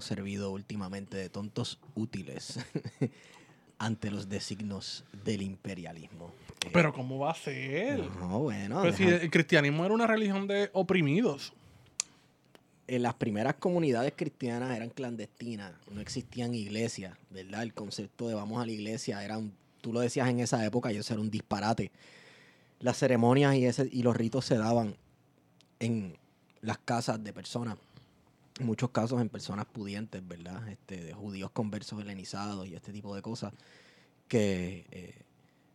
hemos servido últimamente de tontos útiles ante los designos del imperialismo. Eh, Pero ¿cómo va a ser? no, bueno, Pero si el cristianismo era una religión de oprimidos. en las primeras comunidades cristianas eran clandestinas, no existían iglesias, ¿verdad? El concepto de vamos a la iglesia era un, tú lo decías en esa época y eso era un disparate. Las ceremonias y, ese, y los ritos se daban en las casas de personas, muchos casos en personas pudientes, ¿verdad? Este, de judíos conversos helenizados y este tipo de cosas, que eh,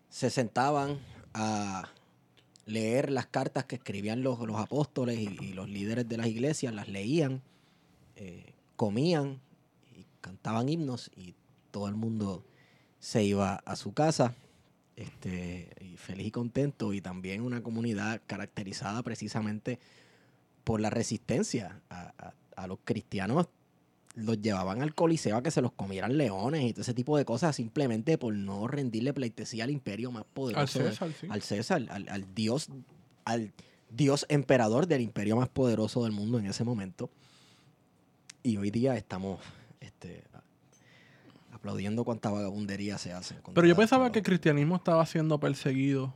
se sentaban a leer las cartas que escribían los, los apóstoles y, y los líderes de las iglesias, las leían, eh, comían y cantaban himnos y todo el mundo se iba a su casa este, y feliz y contento y también una comunidad caracterizada precisamente por la resistencia a, a- a los cristianos los llevaban al coliseo a que se los comieran leones y todo ese tipo de cosas simplemente por no rendirle pleitesía al imperio más Al poderoso de- César, sí. al César, al, al dios, al dios emperador del imperio más poderoso del mundo en ese momento. Y hoy día estamos este, aplaudiendo cuánta vagabundería se hace. Pero yo pensaba que el cristianismo estaba siendo perseguido.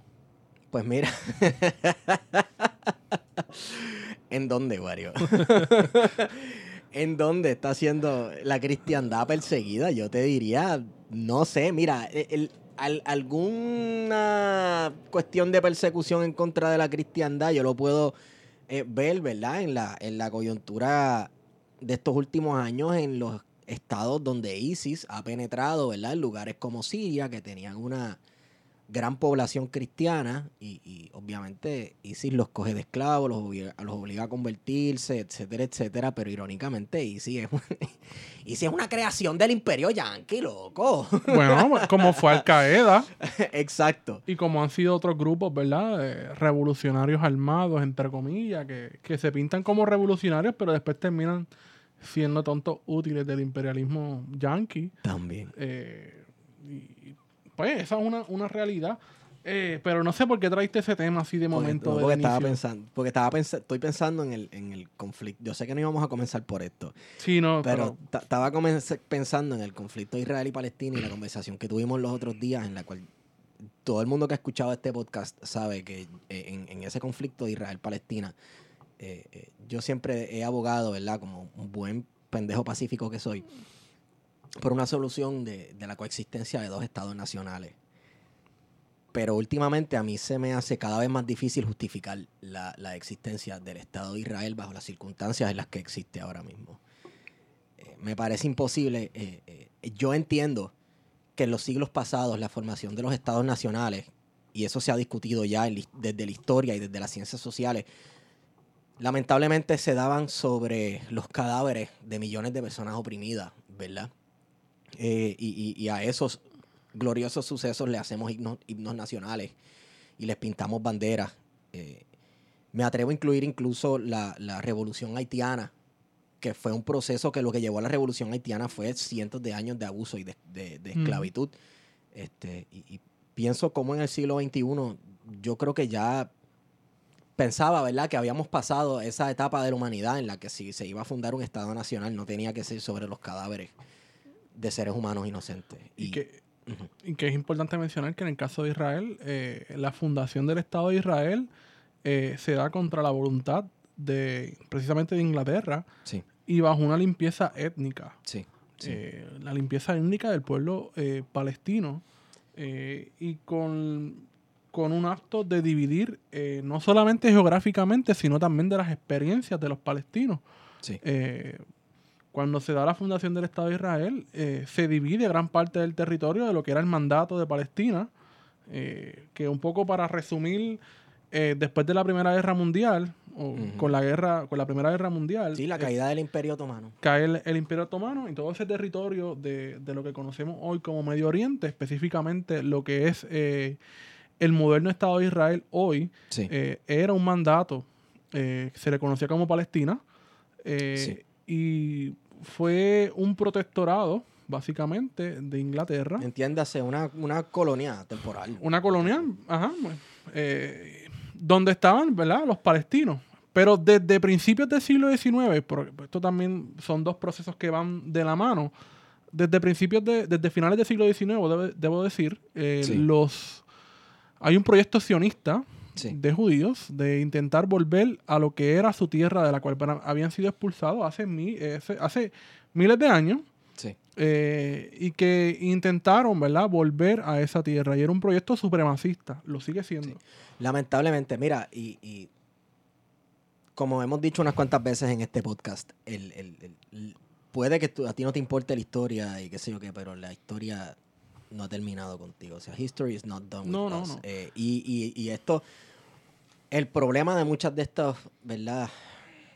Pues mira. ¿En dónde, Wario? ¿En dónde está siendo la cristiandad perseguida? Yo te diría, no sé, mira, el- el- al- alguna cuestión de persecución en contra de la cristiandad, yo lo puedo eh, ver, ¿verdad? En la, en la coyuntura de estos últimos años en los estados donde ISIS ha penetrado, ¿verdad? En lugares como Siria, que tenían una gran población cristiana y, y obviamente ISIS los coge de esclavos, los obliga, los obliga a convertirse, etcétera, etcétera, pero irónicamente ISIS es, ISIS es una creación del imperio yanqui, loco. Bueno, como fue Al Qaeda Exacto. y como han sido otros grupos, ¿verdad? Eh, revolucionarios armados, entre comillas, que, que se pintan como revolucionarios, pero después terminan siendo tontos útiles del imperialismo yanqui. También. Eh, y pues esa es una, una realidad. Eh, pero no sé por qué traiste ese tema así de Porque- momento. no, del porque estaba inicio. pensando, porque estaba pensa- estoy pensando en el, en el conflicto. Yo sé que no íbamos a comenzar por esto, Sí, no, pero ta- estaba pensando en el conflicto Israel y Palestina y la conversación que tuvimos los otros días en la cual todo el mundo que ha escuchado este podcast sabe que eh, en, en ese conflicto de Israel-Palestina eh, eh, yo siempre he abogado, ¿verdad? Como un buen pendejo pacífico que soy, por una solución de, de la coexistencia de dos estados nacionales. Pero últimamente a mí se me hace cada vez más difícil justificar la, la existencia del Estado de Israel bajo las circunstancias en las que existe ahora mismo. Eh, me parece imposible. eh, eh, yo entiendo que en los siglos pasados la formación de los estados nacionales, y eso se ha discutido ya desde la historia y desde las ciencias sociales, lamentablemente se daban sobre los cadáveres de millones de personas oprimidas, ¿verdad? Eh, y, y- y a esos gloriosos sucesos le hacemos himnos, himnos nacionales y les pintamos banderas. Eh, me atrevo a incluir incluso la, la revolución haitiana, que fue un proceso que lo que llevó a la revolución haitiana fue cientos de años de abuso y de, de- de Ujú. esclavitud. Este, y, y pienso como en el siglo XXI, yo creo que ya pensaba, ¿verdad?, que habíamos pasado esa etapa de la humanidad en la que si se iba a fundar un Estado nacional no tenía que ser sobre los cadáveres de seres humanos inocentes. y, que, y que es importante mencionar que en el caso de Israel, eh, la fundación del Estado de Israel eh, se da contra la voluntad de precisamente de Inglaterra Sí, y bajo una limpieza étnica. sí, sí. eh, la limpieza étnica del pueblo eh, palestino y con, con un acto de dividir no solamente geográficamente, sino también de las experiencias de los palestinos. sí. Eh, cuando se da la fundación del Estado de Israel, eh, se divide gran parte del territorio de lo que era el mandato de Palestina, eh, que un poco para resumir, eh, después de la Primera Guerra Mundial, o con la guerra, con la Primera Guerra Mundial, Sí, la eh, caída del Imperio Otomano. cae el, el Imperio Otomano y todo ese territorio de, de lo que conocemos hoy como Medio Oriente, específicamente lo que es eh, el moderno Estado de Israel hoy, Sí. era un mandato que se le conocía como Palestina eh, y fue un protectorado, básicamente, de Inglaterra. Entiéndase, una, una colonia temporal. Una colonia, ajá, eh, donde estaban, ¿verdad? Los palestinos. Pero desde principios del siglo XIX, por- esto también son dos procesos que van de la mano. Desde principios de, desde finales del siglo XIX, debo, debo decir, eh, Sí. los hay un proyecto sionista Sí. de judíos de intentar volver a lo que era su tierra de la cual habían sido expulsados hace, mi- eh, hace- miles de años Sí. eh, y que intentaron, ¿verdad?, volver a esa tierra. Y era un proyecto supremacista, lo sigue siendo. Lamentablemente, mira, y, y como hemos dicho unas cuantas veces en este podcast, el, el- puede que tú- a ti no te importe la historia y qué sé yo qué, pero la historia no ha terminado contigo. O sea, history is not done with No, no, us. no. Eh, y, y- y esto, el problema de muchas de estas, ¿verdad?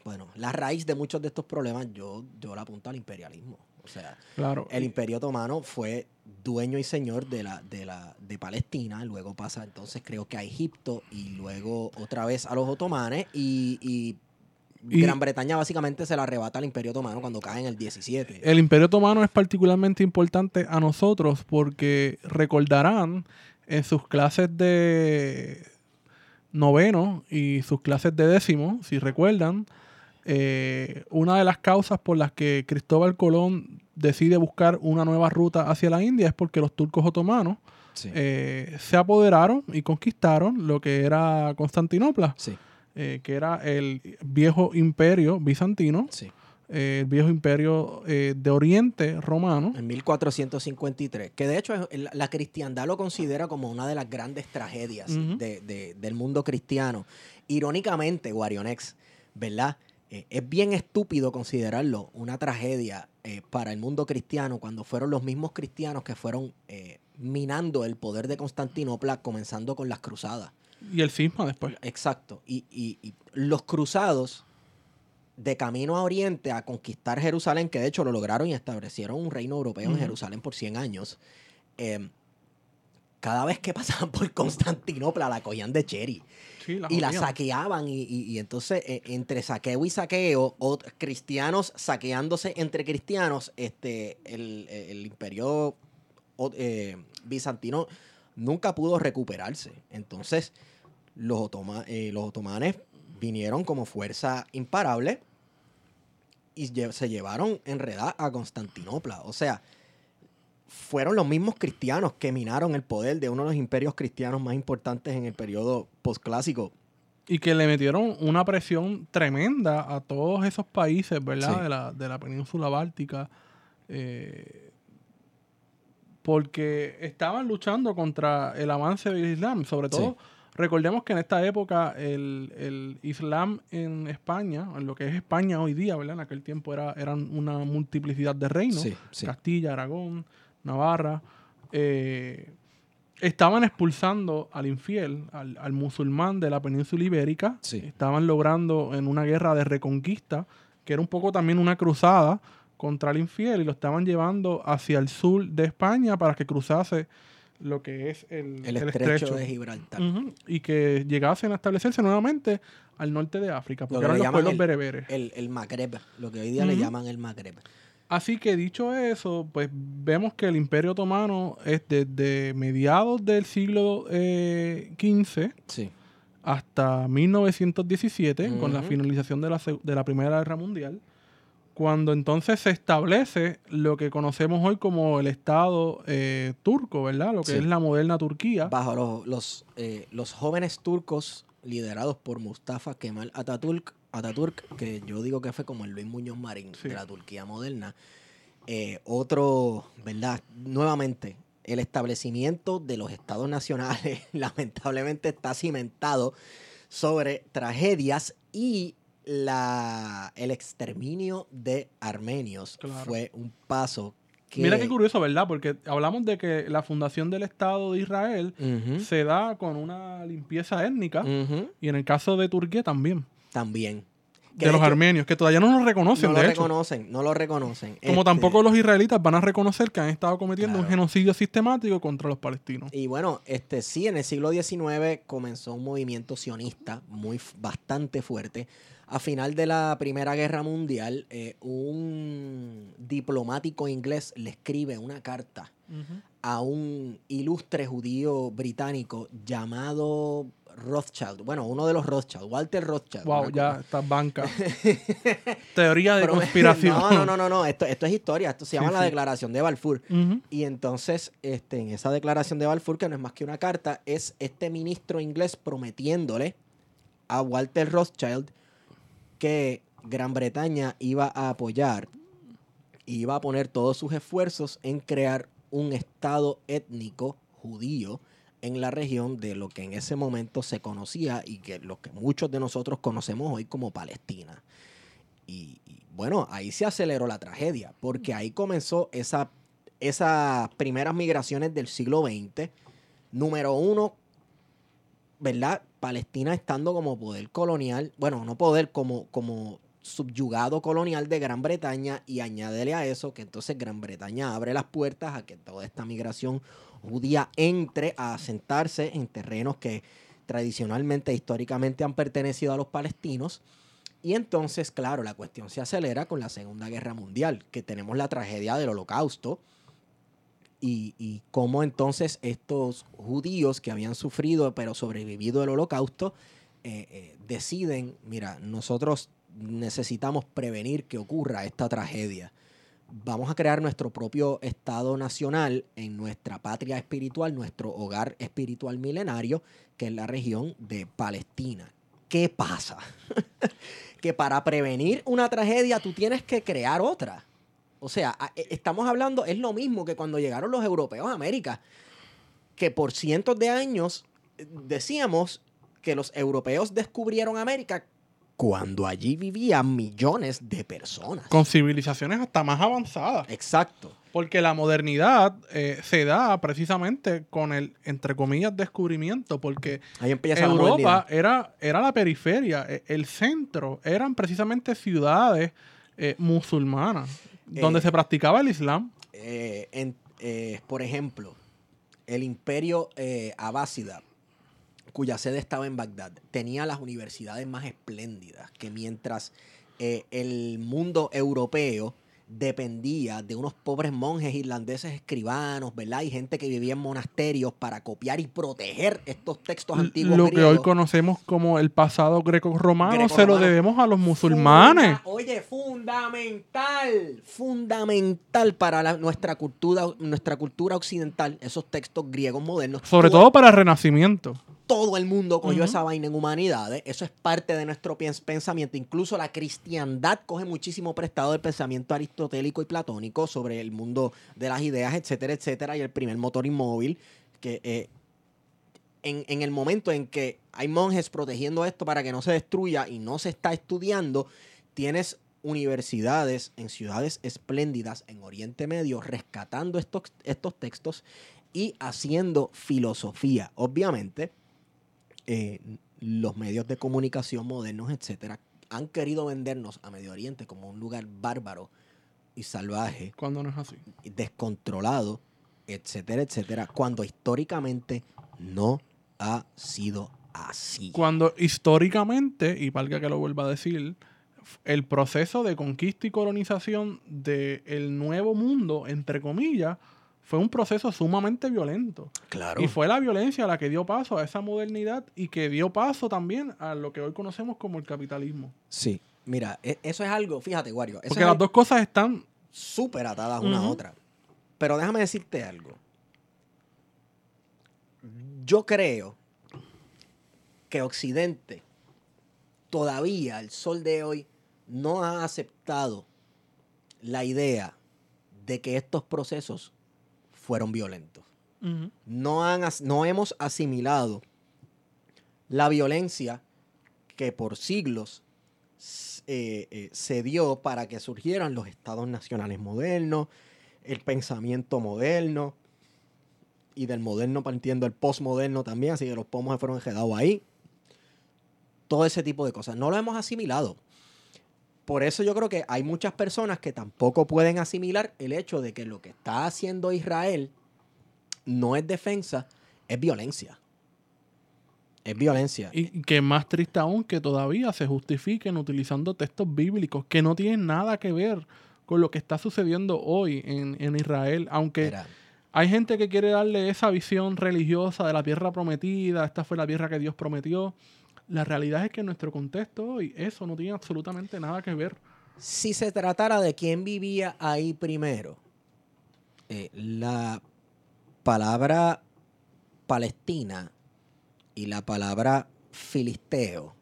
Bueno, la raíz de muchos de estos problemas yo, yo la apunto al imperialismo. O sea, Claro. el imperio otomano fue dueño y señor de la de la de Palestina luego pasa entonces creo que a Egipto y luego otra vez a los otomanes y, y Y- Gran Bretaña básicamente se la arrebata al imperio otomano cuando cae en el 17 El Imperio Otomano es particularmente importante a nosotros porque recordarán en sus clases de noveno y sus clases de décimo, si recuerdan, eh, una de las causas por las que Cristóbal Colón decide buscar una nueva ruta hacia la India es porque los turcos otomanos sí, eh, se apoderaron y conquistaron lo que era Constantinopla, sí, eh, que era el viejo imperio bizantino, sí. Eh, el viejo imperio eh, de Oriente romano. en 1453 que de hecho es- la, cristiandad lo considera como una de las grandes tragedias de- de- del mundo cristiano irónicamente Guarionex verdad Eh, es bien estúpido considerarlo una tragedia para el mundo cristiano cuando fueron los mismos cristianos que fueron minando el poder de Constantinopla comenzando con las cruzadas. Y el cisma después. Exacto. Y, y- y los cruzados de camino a Oriente a conquistar Jerusalén, que de hecho lo lograron y establecieron un reino europeo en. Jerusalén por 100 años, eh, cada vez que pasaban por Constantinopla la cogían de cherry Sí, y la saqueaban y, y- y entonces eh, entre saqueo y saqueo o cristianos saqueándose entre cristianos este el, el imperio eh, bizantino nunca pudo recuperarse entonces los, otoma- eh, los otomanes vinieron como fuerza imparable y se llevaron enredada a Constantinopla o sea fueron los mismos cristianos que minaron el poder de uno de los imperios cristianos más importantes en el periodo postclásico. Y que le metieron una presión tremenda a todos esos países, ¿verdad? Sí. De, la, de la península báltica. eh, porque estaban luchando contra el avance del Islam. Sobre todo, recordemos que en esta época el, el Islam en España, en lo que es España hoy día, ¿verdad? En aquel tiempo era, eran una multiplicidad de reinos. Sí, sí. Castilla, Aragón, Navarra, eh, estaban expulsando al infiel, al, al musulmán de la península ibérica. Sí. Estaban logrando en una guerra de reconquista, que era un poco también una cruzada contra el infiel, y lo estaban llevando hacia el sur de España para que cruzase lo que es el, El el estrecho, de Gibraltar. Y que llegasen a establecerse nuevamente al norte de África, porque que eran los pueblos el- bereberes. El, el Magreb, lo que hoy día le llaman el Magreb. Así que dicho eso, pues vemos que el Imperio Otomano es desde mediados del siglo eh, XV Sí. hasta 1917, con la finalización de la, de la Primera Guerra Mundial, cuando entonces se establece lo que conocemos hoy como el Estado eh, turco, ¿verdad? Lo que Sí. es la moderna Turquía. Bajo los, los, eh, los jóvenes turcos liderados por Mustafa Kemal Atatürk, Atatürk, que yo digo que fue como el Luis Muñoz Marín Sí. de la Turquía moderna. Eh, otro, ¿verdad? Nuevamente, el establecimiento de los estados nacionales lamentablemente está cimentado sobre tragedias y la, el exterminio de armenios Claro. fue un paso que... Mira qué curioso, ¿verdad? Porque hablamos de que la fundación del Estado de Israel se da con una limpieza étnica y en el caso de Turquía también. también. De los hecho, armenios, que todavía no lo reconocen, no lo hecho. reconocen, no lo reconocen. Como Este, tampoco los israelitas van a reconocer que han estado cometiendo un genocidio sistemático contra los palestinos. Y bueno, este sí, en el siglo XIX comenzó un movimiento sionista muy bastante fuerte. A final de la Primera Guerra Mundial, eh, un diplomático inglés le escribe una carta a un ilustre judío británico llamado, Rothschild, bueno, uno de los Rothschild, Walter Rothschild. Wow, ya está banca. Teoría de Pero- conspiración. No, no, no, no, no. Esto, esto es historia. Esto se Sí, llama la sí. Declaración de Balfour. Y entonces, este, en esa declaración de Balfour, que no es más que una carta, es este ministro inglés prometiéndole a Walter Rothschild que Gran Bretaña iba a apoyar y iba a poner todos sus esfuerzos en crear un estado étnico judío en la región de lo que en ese momento se conocía y que lo que muchos de nosotros conocemos hoy como Palestina. Y, bueno, ahí se aceleró la tragedia, porque ahí comenzó esa, esas primeras migraciones del siglo XX. Número uno, ¿verdad? Palestina estando como poder colonial, bueno, no poder, como, como subyugado colonial de Gran Bretaña y añádele a eso que entonces Gran Bretaña abre las puertas a que toda esta migración judía entre a asentarse en terrenos que tradicionalmente, históricamente han pertenecido a los palestinos. Y entonces, claro, la cuestión se acelera con la Segunda Guerra Mundial, que tenemos la tragedia del Holocausto, y, cómo entonces estos judíos que habían sufrido pero sobrevivido el holocausto eh, eh, deciden, mira, nosotros necesitamos prevenir que ocurra esta tragedia. Vamos a crear nuestro propio Estado nacional en nuestra patria espiritual, nuestro hogar espiritual milenario, que es la región de Palestina. ¿Qué pasa? que para prevenir una tragedia tú tienes que crear otra. O sea, e- estamos hablando, es lo mismo que cuando llegaron los europeos a América, que por cientos de años eh, decíamos que los europeos descubrieron América cuando allí vivían millones de personas. Con civilizaciones hasta más avanzadas. Exacto. Porque la modernidad eh, se da precisamente con el, entre comillas, descubrimiento. Porque Ahí empieza la Europa era, era la periferia, e- el centro, eran precisamente ciudades eh, musulmanas, donde Eh, se practicaba el Islam. Eh, en- eh, por ejemplo, el imperio abásida, cuya sede estaba en Bagdad, tenía las universidades más espléndidas, que mientras el mundo europeo dependía de unos pobres monjes irlandeses escribanos, ¿verdad? Y gente que vivía en monasterios para copiar y proteger estos textos antiguos Lo que hoy conocemos como el pasado greco-romano se lo debemos a los musulmanes. Funda- oye, fundamental, fundamental para la- nuestra cultura, nuestra cultura occidental, esos textos griegos modernos. Sobre todo para el Renacimiento. Todo el mundo cogió esa vaina en humanidades. Eso es parte de nuestro pensamiento. Incluso la cristiandad coge muchísimo prestado del pensamiento aristotélico y platónico sobre el mundo de las ideas, etcétera, etcétera. Y el primer motor inmóvil que eh, en, en el momento en que hay monjes protegiendo esto para que no se destruya y no se está estudiando, tienes universidades en ciudades espléndidas en Oriente Medio rescatando estos, estos textos y haciendo filosofía. Obviamente, eh, los medios de comunicación modernos, etcétera, han querido vendernos a Medio Oriente como un lugar bárbaro y salvaje Cuando no es así. descontrolado, etcétera, etcétera, cuando históricamente no ha sido así. Cuando históricamente, y valga que lo vuelva a decir, el proceso de conquista y colonización del nuevo mundo, entre comillas, fue un proceso sumamente violento. Claro. Y fue la violencia la que dio paso a esa modernidad y que dio paso también a lo que hoy conocemos como el capitalismo. Sí. Mira, e- eso es algo, fíjate, Wario, eso Porque es las algo dos cosas están súper atadas una a otra. Pero déjame decirte algo. Yo creo que Occidente todavía, el sol de hoy, no ha aceptado la idea de que estos procesos fueron violentos. no, han, no hemos asimilado la violencia que por siglos eh, eh, se dio para que surgieran los estados nacionales modernos, el pensamiento moderno, y del moderno partiendo el postmoderno también, así que los pomos se fueron enredados ahí. Todo ese tipo de cosas. No lo hemos asimilado. Por eso yo creo que hay muchas personas que tampoco pueden asimilar el hecho de que lo que está haciendo Israel no es defensa, es violencia. Es violencia. Y que más triste aún que todavía se justifiquen utilizando textos bíblicos que no tienen nada que ver con lo que está sucediendo hoy en, en Israel. Aunque hay gente que quiere darle esa visión religiosa de la tierra prometida, esta fue la tierra que Dios prometió. La realidad es que en nuestro contexto hoy eso no tiene absolutamente nada que ver. Si se tratara de quién vivía ahí primero, eh, la palabra Palestina y la palabra filisteo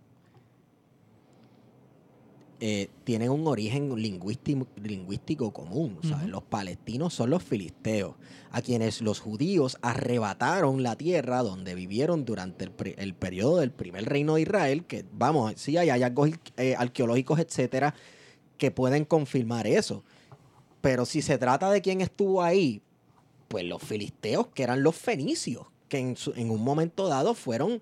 eh, tienen un origen lingüístico, lingüístico común. Los palestinos son los filisteos, a quienes los judíos arrebataron la tierra donde vivieron durante el, el periodo del primer reino de Israel, que vamos, sí hay hallazgos eh, arqueológicos, etcétera, que pueden confirmar eso. Pero si se trata de quién estuvo ahí, pues los filisteos, que eran los fenicios, que en, su, en un momento dado fueron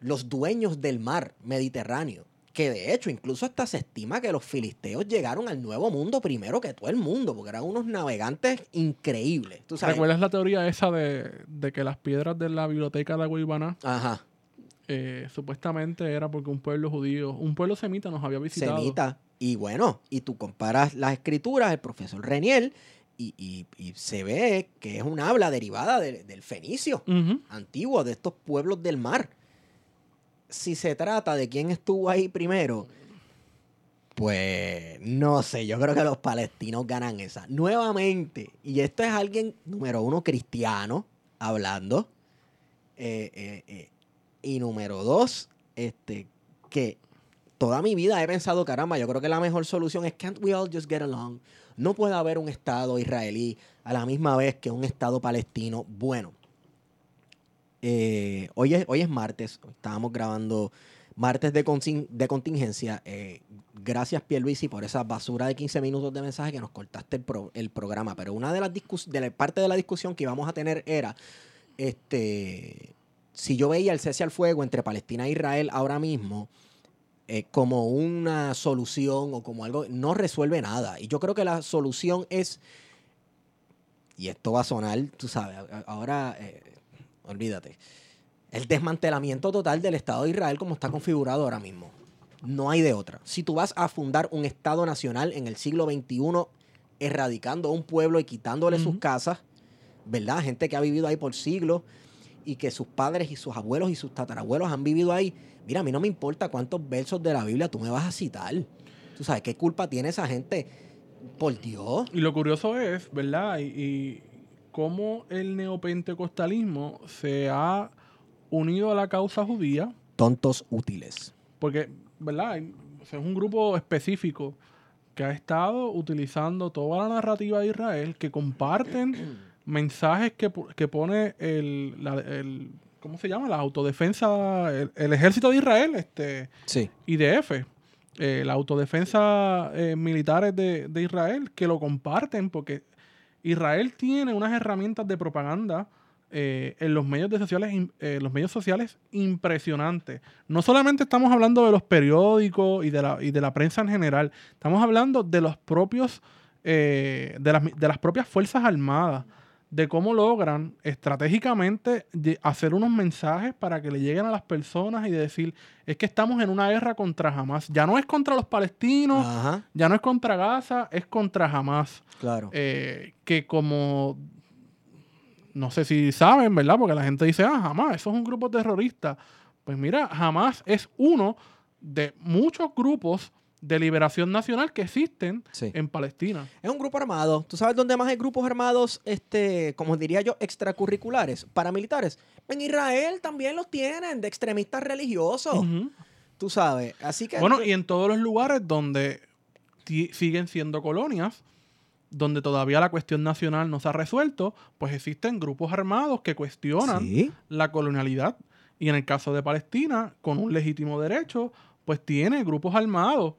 los dueños del mar Mediterráneo que de hecho incluso hasta se estima que los filisteos llegaron al Nuevo Mundo primero que todo el mundo, porque eran unos navegantes increíbles. ¿Tú sabes? ¿Recuerdas la teoría esa de, de, que las piedras de la biblioteca de Aguibaná Ajá. Eh, supuestamente era porque un pueblo judío, un pueblo semita nos había visitado? Semita. Y bueno, y tú comparas las escrituras, el profesor Reniel, y, y, y, se ve que es un habla derivada de, del fenicio Uh -huh. antiguo, de estos pueblos del mar si se trata de quién estuvo ahí primero, pues no sé, yo creo que los palestinos ganan esa. Nuevamente, y esto es alguien, número uno, cristiano, hablando, eh, eh, eh, y número dos, este, que toda mi vida he pensado, caramba, yo creo que la mejor solución es can't we all just get along. No puede haber un Estado israelí a la misma vez que un Estado palestino. Bueno, eh, hoy, es, hoy es martes, estábamos grabando martes de, contingencia. Eh, gracias, Pierluisi, por esa basura de 15 minutos de mensaje que nos cortaste el programa. Pero una de las de la parte de la discusión que íbamos a tener era este si yo veía el cese al fuego entre Palestina e Israel ahora mismo eh, como una solución o como algo, no resuelve nada. Y yo creo que la solución es, y esto va a sonar, tú sabes, ahora eh, olvídate. El desmantelamiento total del Estado de Israel como está configurado ahora mismo. No hay de otra. Si tú vas a fundar un Estado nacional en el siglo XXI, erradicando a un pueblo y quitándole uh -huh. sus casas, ¿verdad? Gente que ha vivido ahí por siglos y que sus padres y sus abuelos y sus tatarabuelos han vivido ahí. Mira, a mí no me importa cuántos versos de la Biblia tú me vas a citar. Tú sabes, ¿qué culpa tiene esa gente? Por Dios. Y lo curioso es, ¿verdad? Y, y cómo el neopentecostalismo se ha unido a la causa judía. Tontos útiles. Porque, ¿verdad? es un grupo específico que ha estado utilizando toda la narrativa de Israel, que comparten mensajes que, que pone el, la, el, ¿cómo se llama? La autodefensa, el, el, ejército de Israel, este sí. IDF, eh, la autodefensa eh, militares de, de Israel, que lo comparten porque Israel tiene unas herramientas de propaganda eh, en los medios, de sociales, eh, los medios sociales impresionantes. No solamente estamos hablando de los periódicos y de la, y de la prensa en general, estamos hablando de los propios, eh, de, las, de las propias Fuerzas Armadas, de cómo logran estratégicamente hacer unos mensajes para que le lleguen a las personas y de decir, es que estamos en una guerra contra Hamas. Ya no es contra los palestinos, Ajá. ya no es contra Gaza, es contra Hamas. Claro. Eh, que como no sé si saben, ¿verdad? Porque la gente dice, ah, Hamas, eso es un grupo terrorista. Pues mira, Hamas es uno de muchos grupos de liberación nacional que existen sí. en Palestina. Es un grupo armado. ¿Tú sabes dónde más hay grupos armados, este, como diría yo, extracurriculares, paramilitares? En Israel también los tienen, de extremistas religiosos. Uh -huh. Tú sabes. Así que. Bueno, y en todos los lugares donde siguen siendo colonias, donde todavía la cuestión nacional no se ha resuelto, pues existen grupos armados que cuestionan ¿Sí? la colonialidad. Y en el caso de Palestina, con un legítimo derecho, pues tiene grupos armados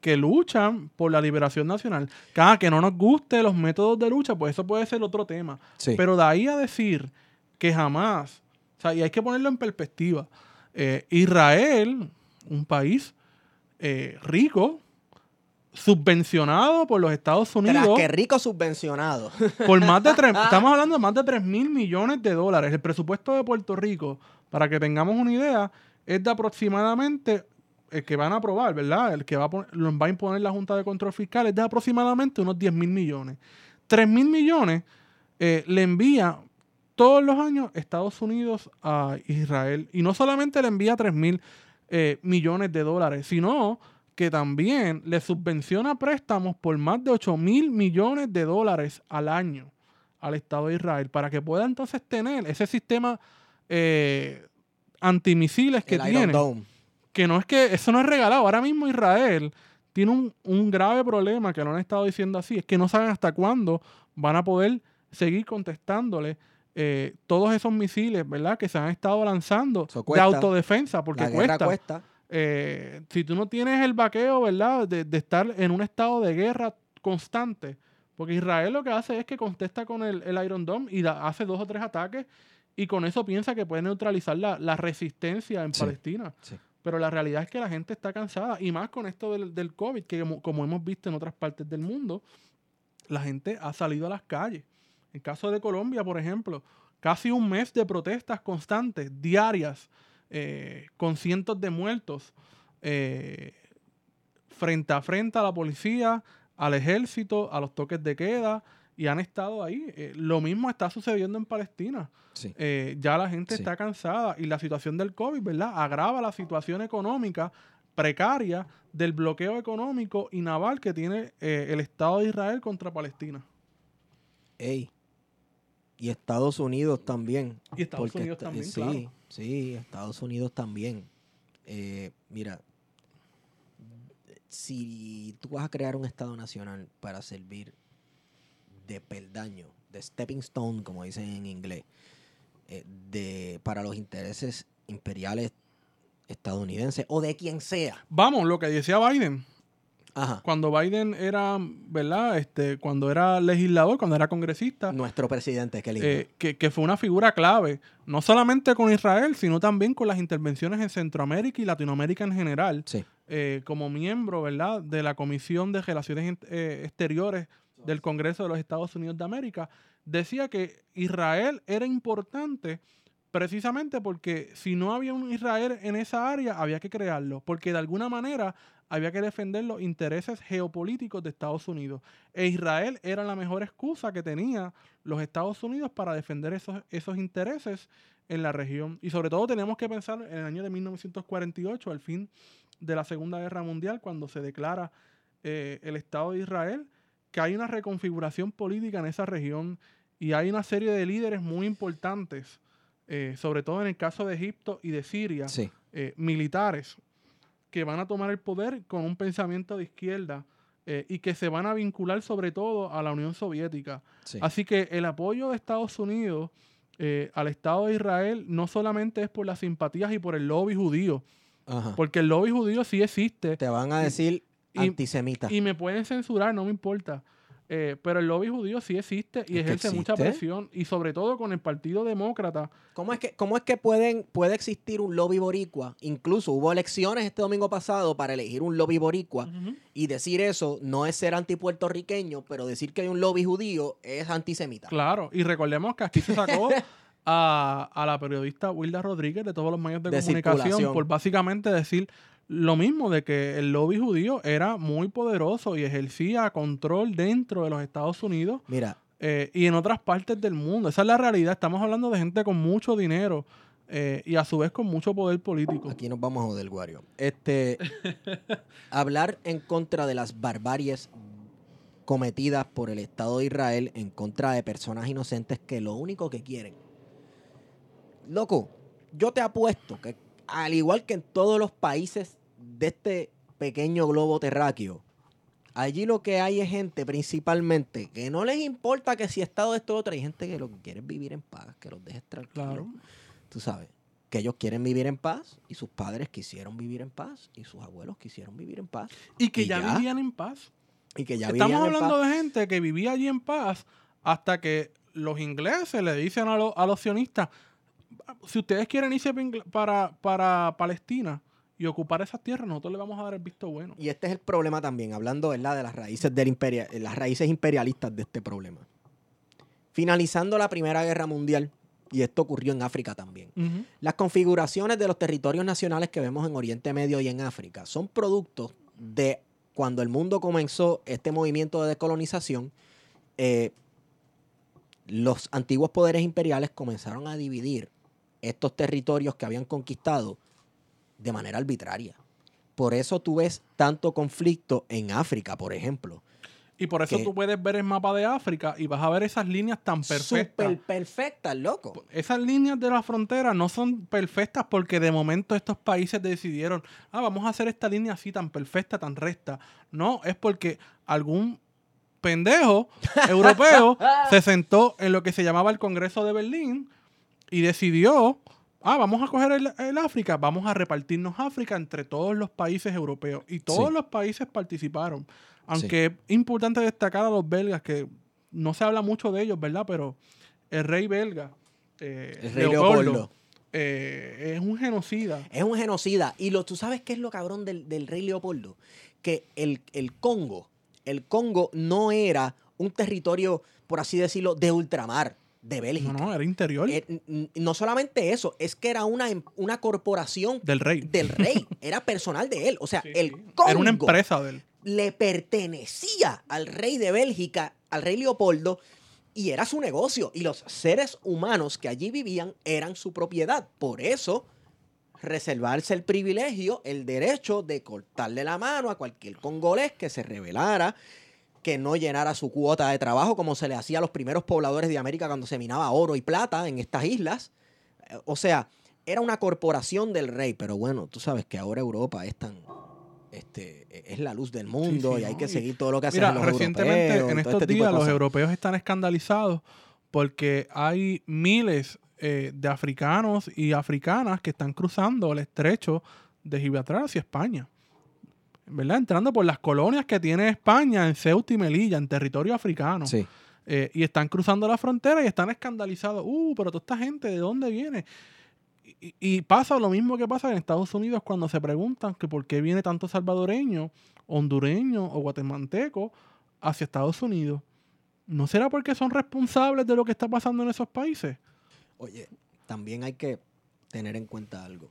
que luchan por la liberación nacional. Cada que no nos guste los métodos de lucha, pues eso puede ser otro tema. Sí. Pero de ahí a decir que jamás, o sea, y hay que ponerlo en perspectiva, eh, Israel, un país eh, rico, subvencionado por los Estados Unidos. Tras que rico subvencionado. Por más de tres, estamos hablando de más de 3 mil millones de dólares. El presupuesto de Puerto Rico, para que tengamos una idea, es de aproximadamente el que van a aprobar, ¿verdad? El que va a, poner, lo va a imponer la Junta de Control Fiscal es de aproximadamente unos 10 mil millones. 3 mil millones eh, le envía todos los años Estados Unidos a Israel. Y no solamente le envía 3 mil eh, millones de dólares, sino que también le subvenciona préstamos por más de 8 mil millones de dólares al año al Estado de Israel para que pueda entonces tener ese sistema eh, antimisiles que El Iron tiene. Dome. Que no es que eso no es regalado. Ahora mismo Israel tiene un, un grave problema que lo han estado diciendo así, es que no saben hasta cuándo van a poder seguir contestándole eh, todos esos misiles, ¿verdad? Que se han estado lanzando de autodefensa, porque la cuesta. cuesta. Eh, si tú no tienes el vaqueo, ¿verdad? De, de estar en un estado de guerra constante, porque Israel lo que hace es que contesta con el, el Iron Dome y da- hace dos o tres ataques y con eso piensa que puede neutralizar la, la resistencia en Sí, Palestina. sí. Pero la realidad es que la gente está cansada y más con esto del, del COVID, que como, hemos visto en otras partes del mundo, la gente ha salido a las calles. En el caso de Colombia, por ejemplo, casi un mes de protestas constantes, diarias, eh, con cientos de muertos, eh, frente a frente a la policía, al ejército, a los toques de queda, y han estado ahí. Eh, lo mismo está sucediendo en Palestina. Sí. Eh, ya la gente Sí. está cansada y la situación del COVID, ¿verdad? Agrava la situación económica precaria del bloqueo económico y naval que tiene eh, el Estado de Israel contra Palestina. Ey. Y Estados Unidos también. Y Estados Unidos también, sí, claro. Sí, Estados Unidos también. Mira, si tú vas a crear un Estado nacional para servir de peldaño, de stepping stone, como dicen en inglés, eh, de, para los intereses imperiales estadounidenses o de quien sea. Vamos, lo que decía Biden. Ajá. Cuando Biden era, ¿verdad? Este, cuando era legislador, cuando era congresista, Nuestro presidente, lindo. eh, que, que fue una figura clave, no solamente con Israel, sino también con las intervenciones en Centroamérica y Latinoamérica en general. sí. eh, como miembro, ¿verdad?, de la Comisión de Relaciones Exteriores del Congreso de los Estados Unidos de América, decía que Israel era importante precisamente porque si no había un Israel en esa área, había que crearlo, porque de alguna manera había que defender los intereses geopolíticos de Estados Unidos. E Israel era la mejor excusa que tenía los Estados Unidos para defender esos, esos intereses en la región. Y sobre todo tenemos que pensar en el año de 1948, al fin de la Segunda Guerra Mundial, cuando se declara eh, el Estado de Israel, que hay una reconfiguración política en esa región y hay una serie de líderes muy importantes, eh, sobre todo en el caso de Egipto y de Siria, Sí. eh, militares, que van a tomar el poder con un pensamiento de izquierda eh, y que se van a vincular sobre todo a la Unión Soviética. sí. Así que el apoyo de Estados Unidos eh, al Estado de Israel no solamente es por las simpatías y por el lobby judío, Ajá. porque el lobby judío sí existe Te van a decir y- antisemita. y me pueden censurar, no me importa. Eh, pero el lobby judío sí existe y Es ejerce mucha presión y sobre todo con el Partido Demócrata. ¿Cómo es que, cómo es que pueden, puede existir un lobby boricua? Incluso hubo elecciones este domingo pasado para elegir un lobby boricua y decir eso no es ser antipuertorriqueño, pero decir que hay un lobby judío es antisemita. Claro, y recordemos que aquí se sacó a, a la periodista Wilda Rodríguez de todos los medios de, De comunicación por básicamente decir lo mismo de que el lobby judío era muy poderoso y ejercía control dentro de los Estados Unidos Mira, eh, y en otras partes del mundo. Esa es la realidad. Estamos hablando de gente con mucho dinero eh, y a su vez con mucho poder político. aquí nos vamos a joder, Wario. Este, hablar en contra de las barbaries cometidas por el Estado de Israel en contra de personas inocentes que lo único que quieren. Loco, yo te apuesto que al igual que en todos los países de este pequeño globo terráqueo, allí lo que hay es gente principalmente que no les importa que si Estado esto o otro, hay gente que lo que quiere es vivir en paz, que los dejes tranquilos. Claro. Tú sabes, que ellos quieren vivir en paz y sus padres quisieron vivir en paz y sus abuelos quisieron vivir en paz Y que ¿Y ya, ya? vivían en paz. y que ya Estamos vivían en hablando paz. de gente que vivía allí en paz hasta que los ingleses le dicen a, lo- a los sionistas, si ustedes quieren irse para, para Palestina y ocupar esas tierras, nosotros le vamos a dar el visto bueno. Y este es el problema también, hablando ¿verdad? de las raíces del imperia- eh, las raíces imperialistas de este problema. Finalizando la Primera Guerra Mundial, y esto ocurrió en África también. Las configuraciones de los territorios nacionales que vemos en Oriente Medio y en África son productos de cuando el mundo comenzó este movimiento de decolonización, eh, los antiguos poderes imperiales comenzaron a dividir estos territorios que habían conquistado de manera arbitraria. Por eso tú ves tanto conflicto en África, por ejemplo. Y por eso tú puedes ver el mapa de África y vas a ver esas líneas tan perfectas. Súper perfectas, loco. Esas líneas de la frontera no son perfectas porque de momento estos países decidieron, ah, vamos a hacer esta línea así tan perfecta, tan recta. No, es porque algún pendejo europeo se sentó en lo que se llamaba el Congreso de Berlín y decidió, ah, vamos a coger el, el África, vamos a repartirnos África entre todos los países europeos. Y todos Sí. los países participaron. Aunque es importante destacar a los belgas, que no se habla mucho de ellos, ¿verdad? Pero el rey belga, eh, El rey Leopoldo, Leopoldo. eh, es un genocida. Es un genocida. Y lo, tú sabes qué es lo cabrón del, del rey Leopoldo. Que el, el Congo, el Congo no era un territorio, por así decirlo, de ultramar, de Bélgica. No, no, era interior Eh, no solamente eso, es que era una, em- una corporación del rey. del rey. Era personal de él. O sea, Sí, el. Congo Era una empresa de él. le pertenecía al rey de Bélgica, al rey Leopoldo, y era su negocio. Y los seres humanos que allí vivían eran su propiedad. Por eso, reservarse el privilegio, el derecho de cortarle la mano a cualquier congolés que se rebelara, que no llenara su cuota de trabajo como se le hacía a los primeros pobladores de América cuando se minaba oro y plata en estas islas. O sea, era una corporación del rey, pero bueno, tú sabes que ahora Europa es tan este es la luz del mundo sí, y hay que seguir todo lo que hacen Mira, los recientemente europeos, en estos este días los europeos están escandalizados porque hay miles eh, de africanos y africanas que están cruzando el estrecho de Gibraltar hacia España. ¿Verdad? Entrando por las colonias que tiene España en Ceuta y Melilla, en territorio africano. Sí. Eh, y están cruzando la frontera y están escandalizados. Uh, pero toda esta gente, ¿de dónde viene? Y, y pasa lo mismo que pasa en Estados Unidos cuando se preguntan que por qué viene tanto salvadoreño, hondureño o guatemalteco hacia Estados Unidos. ¿No será porque son responsables de lo que está pasando en esos países? Oye, también hay que tener en cuenta algo.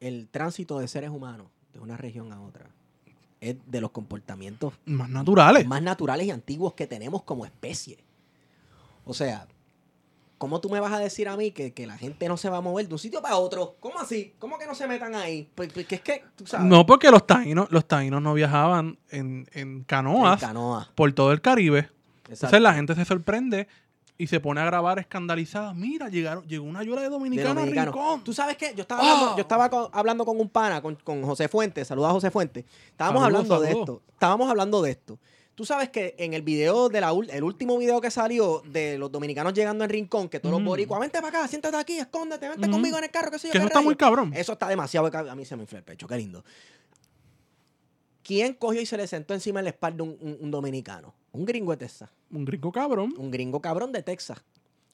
El tránsito de seres humanos de una región a otra es de los comportamientos Más naturales. más naturales y antiguos que tenemos como especie. O sea, ¿cómo tú me vas a decir a mí que, que la gente no se va a mover de un sitio para otro? ¿Cómo así? ¿Cómo que no se metan ahí? Pues- Porque es que, tú sabes, No porque los taínos, los taínos no viajaban en, en en canoas canoa. por todo el Caribe. Exacto. Entonces la gente se sorprende y se pone a grabar escandalizada. Mira, llegaron, llegó una llora de de dominicanos a dominicano. Rincón. ¿Tú sabes qué? Yo estaba, ¡Ah! hablando, yo estaba con, hablando con un pana, con, con José Fuentes. Saluda a José Fuentes. Estábamos Saludos, hablando de esto. Estábamos hablando de esto. Tú sabes que en el video de la el último video que salió de los dominicanos llegando en Rincón, que todos los Ujú. boricuas, vente para acá, siéntate aquí, escóndete, vente Ujú. conmigo en el carro, que sé yo Que qué eso está rayo". muy cabrón. Eso está demasiado. A mí se me infla el pecho, qué lindo. ¿Quién cogió y se le sentó encima de la espalda un, un- un dominicano? Un gringo de Texas. Un gringo cabrón. Un gringo cabrón de Texas.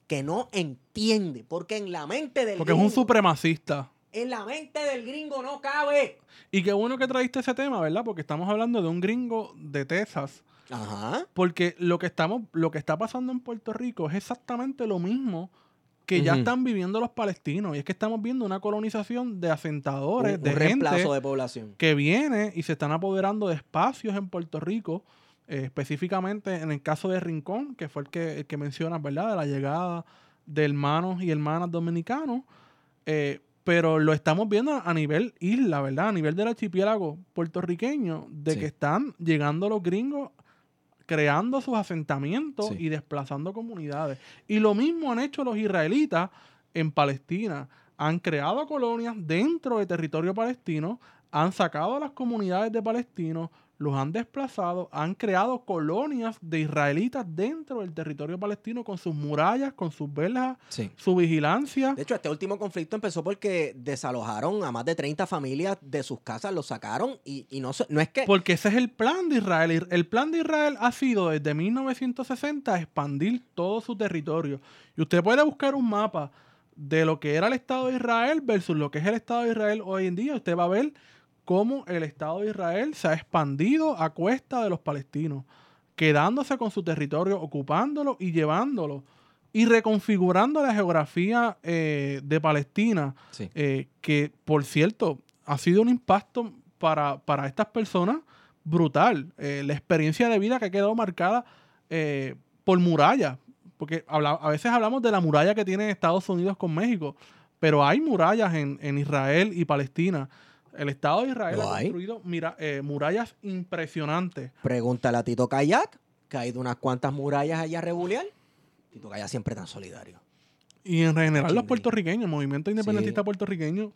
Que no entiende. Porque en la mente del Porque es un gringo. supremacista. En la mente del gringo no cabe. Y qué bueno que traíste ese tema, ¿verdad? Porque estamos hablando de un gringo de Texas. Ajá. Porque lo que estamos, lo que está pasando en Puerto Rico es exactamente lo mismo que ya están viviendo los palestinos. Y es que estamos viendo una colonización de asentadores, Un, de un gente de población. que viene y se están apoderando de espacios en Puerto Rico, eh, específicamente en el caso de Rincón, que fue el que, el que mencionas, ¿verdad? De la llegada de hermanos y hermanas dominicanos. eh, pero lo estamos viendo a nivel isla, ¿verdad? A nivel del archipiélago puertorriqueño, de Sí. que están llegando los gringos creando sus asentamientos Sí. y desplazando comunidades. Y lo mismo han hecho los israelitas en Palestina. Han creado colonias dentro de territorio palestino, han sacado a las comunidades de palestinos, los han desplazado, han creado colonias de israelitas dentro del territorio palestino con sus murallas, con sus verjas, Sí. su vigilancia. De hecho, este último conflicto empezó porque desalojaron a más de 30 familias de sus casas, los sacaron y, y no, no es que... Porque ese es el plan de Israel. El plan de Israel ha sido desde 1960 expandir todo su territorio. Y usted puede buscar un mapa de lo que era el Estado de Israel versus lo que es el Estado de Israel hoy en día. Usted va a ver cómo el Estado de Israel se ha expandido a cuesta de los palestinos, quedándose con su territorio, ocupándolo y llevándolo y reconfigurando la geografía eh, de Palestina Sí. eh, que por cierto ha sido un impacto para, para estas personas brutal. Eh, la experiencia de vida que ha quedado marcada por muralla. Porque habla- a veces hablamos de la muralla que tiene Estados Unidos con México, pero hay murallas en, en Israel y Palestina. El Estado de Israel ha hay. construido mira, eh, murallas impresionantes. Pregúntale a Tito Kayak, que ha ido unas cuantas murallas allá a rebulear. Tito Kayak siempre tan solidario. Y en general los puertorriqueños, el movimiento independentista Sí. puertorriqueño,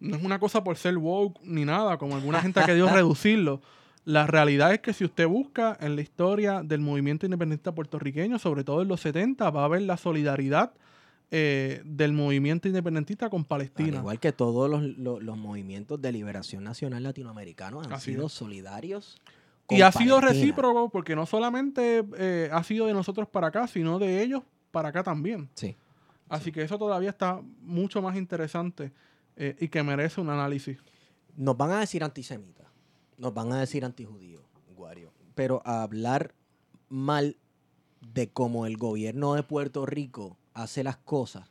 no es una cosa por ser woke ni nada, como alguna gente ha querido reducirlo. La realidad es que si usted busca en la historia del movimiento independentista puertorriqueño, sobre todo en los 70, va a ver la solidaridad eh, del movimiento independentista con Al Palestina. igual que todos los, los- los movimientos de liberación nacional latinoamericanos han Así sido es. solidarios. Y ha sido recíproco porque no solamente eh, ha sido de nosotros para acá, sino de ellos para acá también. Sí. Así que eso todavía está mucho más interesante eh, y que merece un análisis. Nos van a decir antisemitas, nos van a decir antijudíos, Guario. Pero hablar mal de cómo el gobierno de Puerto Rico hace las cosas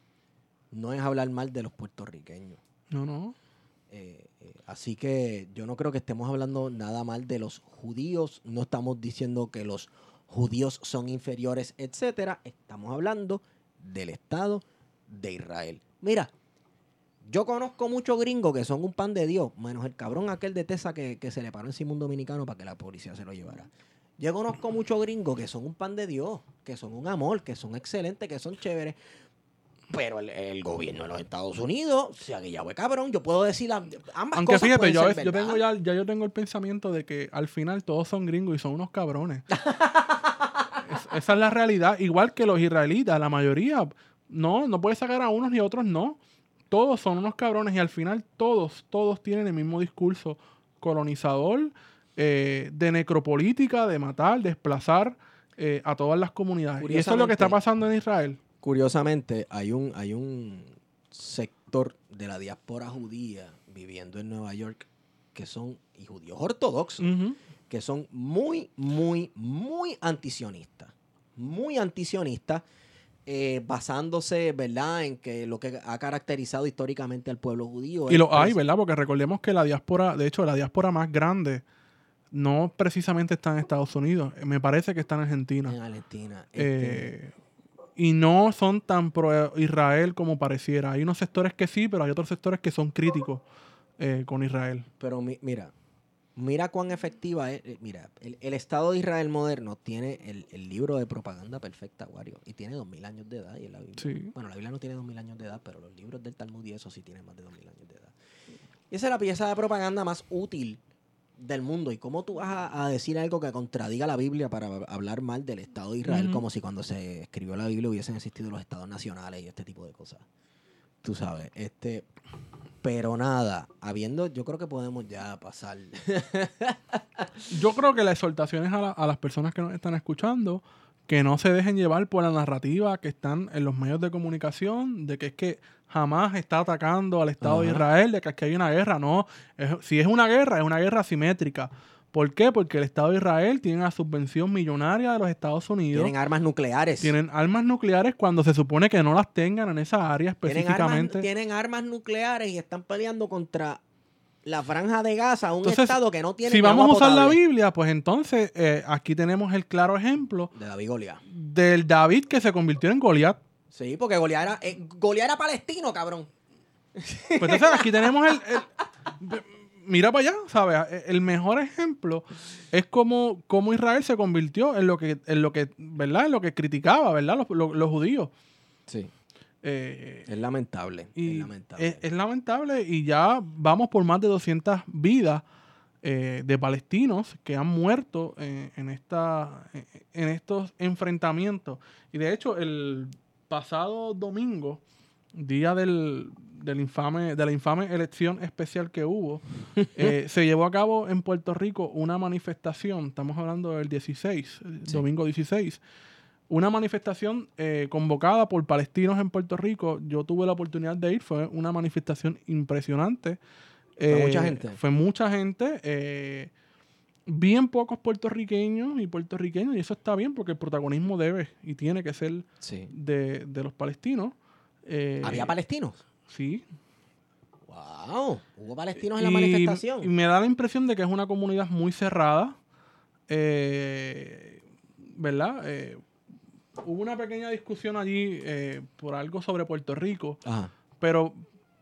no es hablar mal de los puertorriqueños. No, no. Eh, eh, así que yo no creo que estemos hablando nada mal de los judíos, no estamos diciendo que los judíos son inferiores, etcétera. Estamos hablando del Estado de Israel. Mira, yo conozco muchos gringos que son un pan de Dios, menos el cabrón aquel de Tesa que, que se le paró encima un dominicano para que la policía se lo llevara. Yo conozco muchos gringos que son un pan de Dios, que son un amor, que son excelentes, que son chéveres. Pero el, el gobierno de los Estados Unidos, o sea que ya cabrón, yo puedo decir ambas Aunque cosas fíjate, pueden yo, tengo ya, ya yo tengo el pensamiento de que al final todos son gringos y son unos cabrones. Es- esa es la realidad. Igual que los israelitas, la mayoría. No, no puedes sacar a unos ni a otros, no. Todos son unos cabrones y al final todos, todos tienen el mismo discurso colonizador, eh, de necropolítica, de matar, desplazar eh, a todas las comunidades. Y eso es lo que está pasando en Israel. Curiosamente, hay un, hay un sector de la diáspora judía viviendo en Nueva York que son, y judíos ortodoxos, que son muy, muy, muy antisionistas. Muy antisionistas, eh, basándose, ¿verdad?, en que lo que ha caracterizado históricamente al pueblo judío. Y lo hay, pres- ¿verdad? Porque recordemos que la diáspora, de hecho, la diáspora más grande no precisamente está en Estados Unidos. eh, Me parece que está en Argentina. En Argentina. Este, Eh, y no son tan pro Israel como pareciera. Hay unos sectores que sí, pero hay otros sectores que son críticos eh, con Israel. Pero mi- mira, mira cuán efectiva es. Mira, el, el Estado de Israel moderno tiene el, el libro de propaganda perfecta, Wario, y tiene 2000 años de edad. Y la Biblia, Sí. Bueno, la Biblia no tiene 2000 años de edad, pero los libros del Talmud y eso sí tienen más de 2000 años de edad. Y esa es la pieza de propaganda más útil del mundo. ¿Y cómo tú vas a, a decir algo que contradiga la Biblia para hablar mal del Estado de Israel, como si cuando se escribió la Biblia hubiesen existido los estados nacionales y este tipo de cosas? Tú sabes, este. Pero nada, habiendo, yo creo que podemos ya pasar. Yo creo que la exhortación es a, la- a las personas que nos están escuchando que no se dejen llevar por la narrativa que están en los medios de comunicación de que es que jamás está atacando al Estado de. Israel, de que aquí hay una guerra. No, Es- si es una guerra, es una guerra asimétrica. ¿Por qué? Porque el Estado de Israel tiene la subvención millonaria de los Estados Unidos. Tienen armas nucleares. Tienen armas nucleares cuando se supone que no las tengan en esa área Tienen específicamente. armas, tienen armas nucleares y están peleando contra la franja de Gaza, un Entonces, estado que no tiene si vamos a usar la. Biblia, pues entonces eh, aquí tenemos el claro ejemplo De David Goliat. del David que se convirtió en Goliat. Sí, porque Goliat era, eh, palestino, cabrón. Pues entonces aquí tenemos el, el- Mira para allá, ¿sabes? El mejor ejemplo es como, como Israel se convirtió en lo que, en lo que, ¿verdad? En lo que criticaba, ¿verdad? Los, los- los judíos. Sí. Eh, Es lamentable. y es lamentable. es- es lamentable y ya vamos por más de 200 vidas eh, de palestinos que han muerto en, en esta, en estos enfrentamientos. Y de hecho, el pasado domingo, día del, del infame, de la infame elección especial que hubo, eh, se llevó a cabo en Puerto Rico una manifestación, estamos hablando del 16, el Sí. domingo 16, una manifestación eh, convocada por palestinos en Puerto Rico. Yo tuve la oportunidad de ir, fue una manifestación impresionante. Fue Eh, mucha gente. Fue mucha gente. Bien pocos puertorriqueños y puertorriqueños, y eso está bien porque el protagonismo debe y tiene que ser Sí. de, de los palestinos. Eh, ¿Había palestinos? Sí. ¡Wow! ¿Hubo palestinos en la manifestación? Y me da la impresión de que es una comunidad muy cerrada. eh, ¿Verdad? Eh, hubo una pequeña discusión allí por algo sobre Puerto Rico, Ajá. pero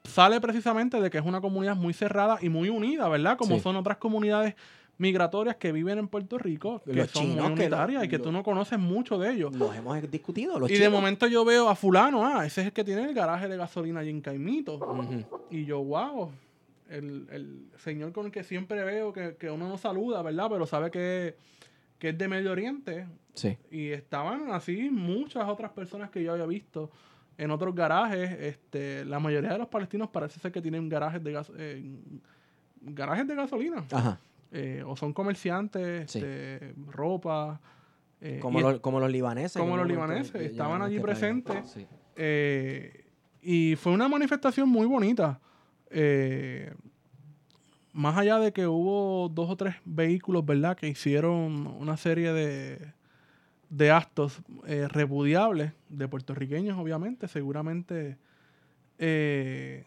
sale precisamente de que es una comunidad muy cerrada y muy unida, ¿verdad? Como Sí. son otras comunidades migratorias que viven en Puerto Rico, que Los son chinos que y que lo- tú no conoces mucho de ellos. Los hemos discutido. Los y de momento yo veo a fulano, ah, ese es el que tiene el garaje de gasolina allí en Caimito. Y yo, wow, el, el señor con el que siempre veo que, que uno no saluda, ¿verdad? Pero sabe que, que es de Medio Oriente. Sí. Y estaban así muchas otras personas que yo había visto en otros garajes. Este, la mayoría de los palestinos parece ser que tienen garajes de gas, eh, garajes de gasolina. Ajá. Eh, o son comerciantes, Sí. este, ropa. eh, Como, los, como los libaneses. como los libaneses, estaban allí este presentes. Sí. Eh, y fue una manifestación muy bonita. Eh, más allá de que hubo dos o tres vehículos, ¿verdad? Que hicieron una serie de, de actos eh, repudiables de puertorriqueños, obviamente. Seguramente. eh,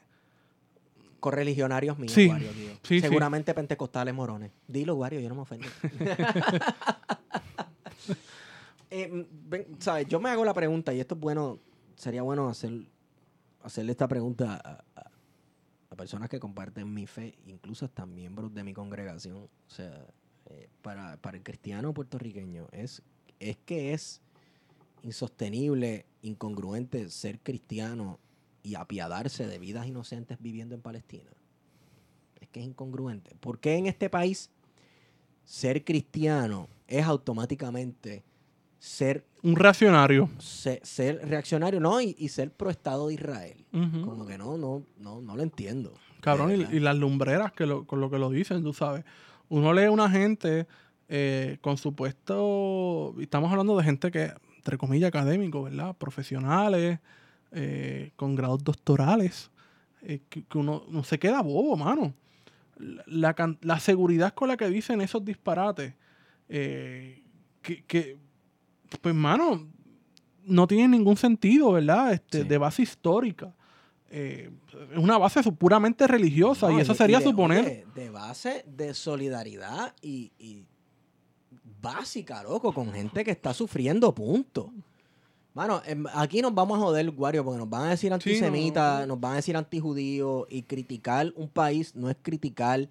Correligionarios míos, Sí, Wario, tío. sí, sí. Seguramente pentecostales morones. Dilo, Wario, yo no me ofendo. Eh, ven, ¿sabes? Yo me hago la pregunta, y esto es bueno, sería bueno hacer, hacerle esta pregunta a, a- a personas que comparten mi fe, incluso hasta miembros de mi congregación. O sea, eh, para, para el cristiano puertorriqueño, es, es que es insostenible, incongruente ser cristiano y apiadarse de vidas inocentes viviendo en Palestina. Es que es incongruente. ¿Por qué en este país ser cristiano es automáticamente ser, un reaccionario. se- ser, reaccionario? No, y, y ser pro Estado de Israel. Ujú. Como que no, no, no, no lo entiendo. Cabrón, y, las lumbreras que lo, con lo que lo dicen, tú sabes. Uno lee a una gente eh, con supuesto. Estamos hablando de gente que, entre comillas, académicos, ¿verdad? Profesionales, eh, con grados doctorales. eh, que, que uno no se queda bobo, mano. La, la can- la seguridad con la que dicen esos disparates, eh, que, que, pues, mano, no tiene ningún sentido, ¿verdad? Este, Sí. De base histórica. Es una base puramente religiosa No, y eso sería y de- suponer... oye, de base de solidaridad y, y básica, loco, con gente que está sufriendo, punto. Mano, em, aquí nos vamos a joder, Wario, porque nos van a decir Sí, no. antisemita, nos van a decir antijudío y criticar un país no es criticar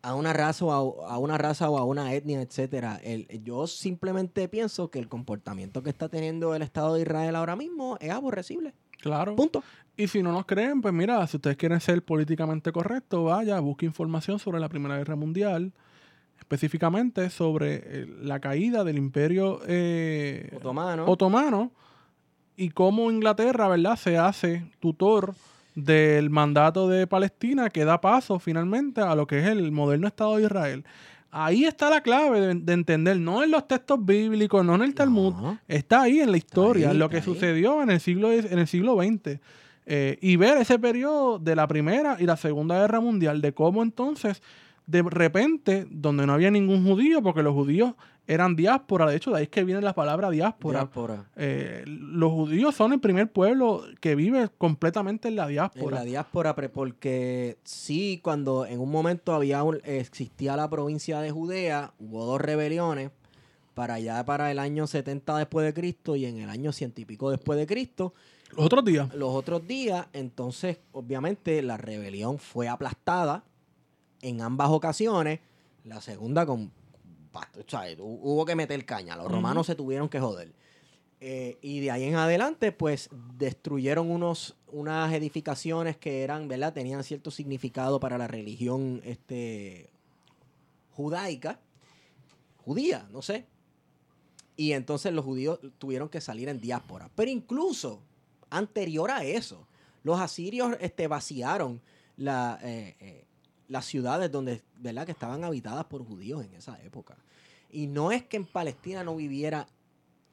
a una raza o a, a una raza o a una etnia, etcétera. El- yo simplemente pienso que el comportamiento que está teniendo el Estado de Israel ahora mismo es aborrecible. Claro. Punto. Y si no nos creen, pues mira, si ustedes quieren ser políticamente correctos, vaya, busque información sobre la Primera Guerra Mundial, específicamente sobre eh, la caída del imperio eh, Otomano. otomano y cómo Inglaterra, ¿verdad?, se hace tutor del mandato de Palestina que da paso finalmente a lo que es el moderno Estado de Israel. Ahí está la clave de, de entender, no en los textos bíblicos, no en el Talmud, No. está ahí en la historia, ahí, en lo que ahí. sucedió en el siglo, en el siglo XX. Eh, y ver ese periodo de la Primera y la Segunda Guerra Mundial, de cómo entonces, de repente, donde no había ningún judío, porque los judíos eran diáspora, de hecho, de ahí es que viene la palabra diáspora. Diáspora. Eh, los judíos son el primer pueblo que vive completamente en la En diáspora. la diáspora, porque sí, cuando en un momento había un- existía la provincia de Judea, hubo dos rebeliones para allá para el año 70 después de Cristo y en el año ciento y pico después de Cristo. Los otros días. Los otros días, entonces, obviamente, la rebelión fue aplastada en ambas ocasiones. La segunda con... o sea, hubo que meter caña. Los romanos se tuvieron que joder. Eh, y de ahí en adelante, pues, destruyeron unos, unas edificaciones que eran, ¿verdad? Tenían cierto significado para la religión este, judaica. Judía, no sé. Y entonces los judíos tuvieron que salir en diáspora. Pero incluso anterior a eso, los asirios este, vaciaron la, eh, eh, las ciudades donde, ¿verdad? que estaban habitadas por judíos en esa época. Y no es que en Palestina no viviera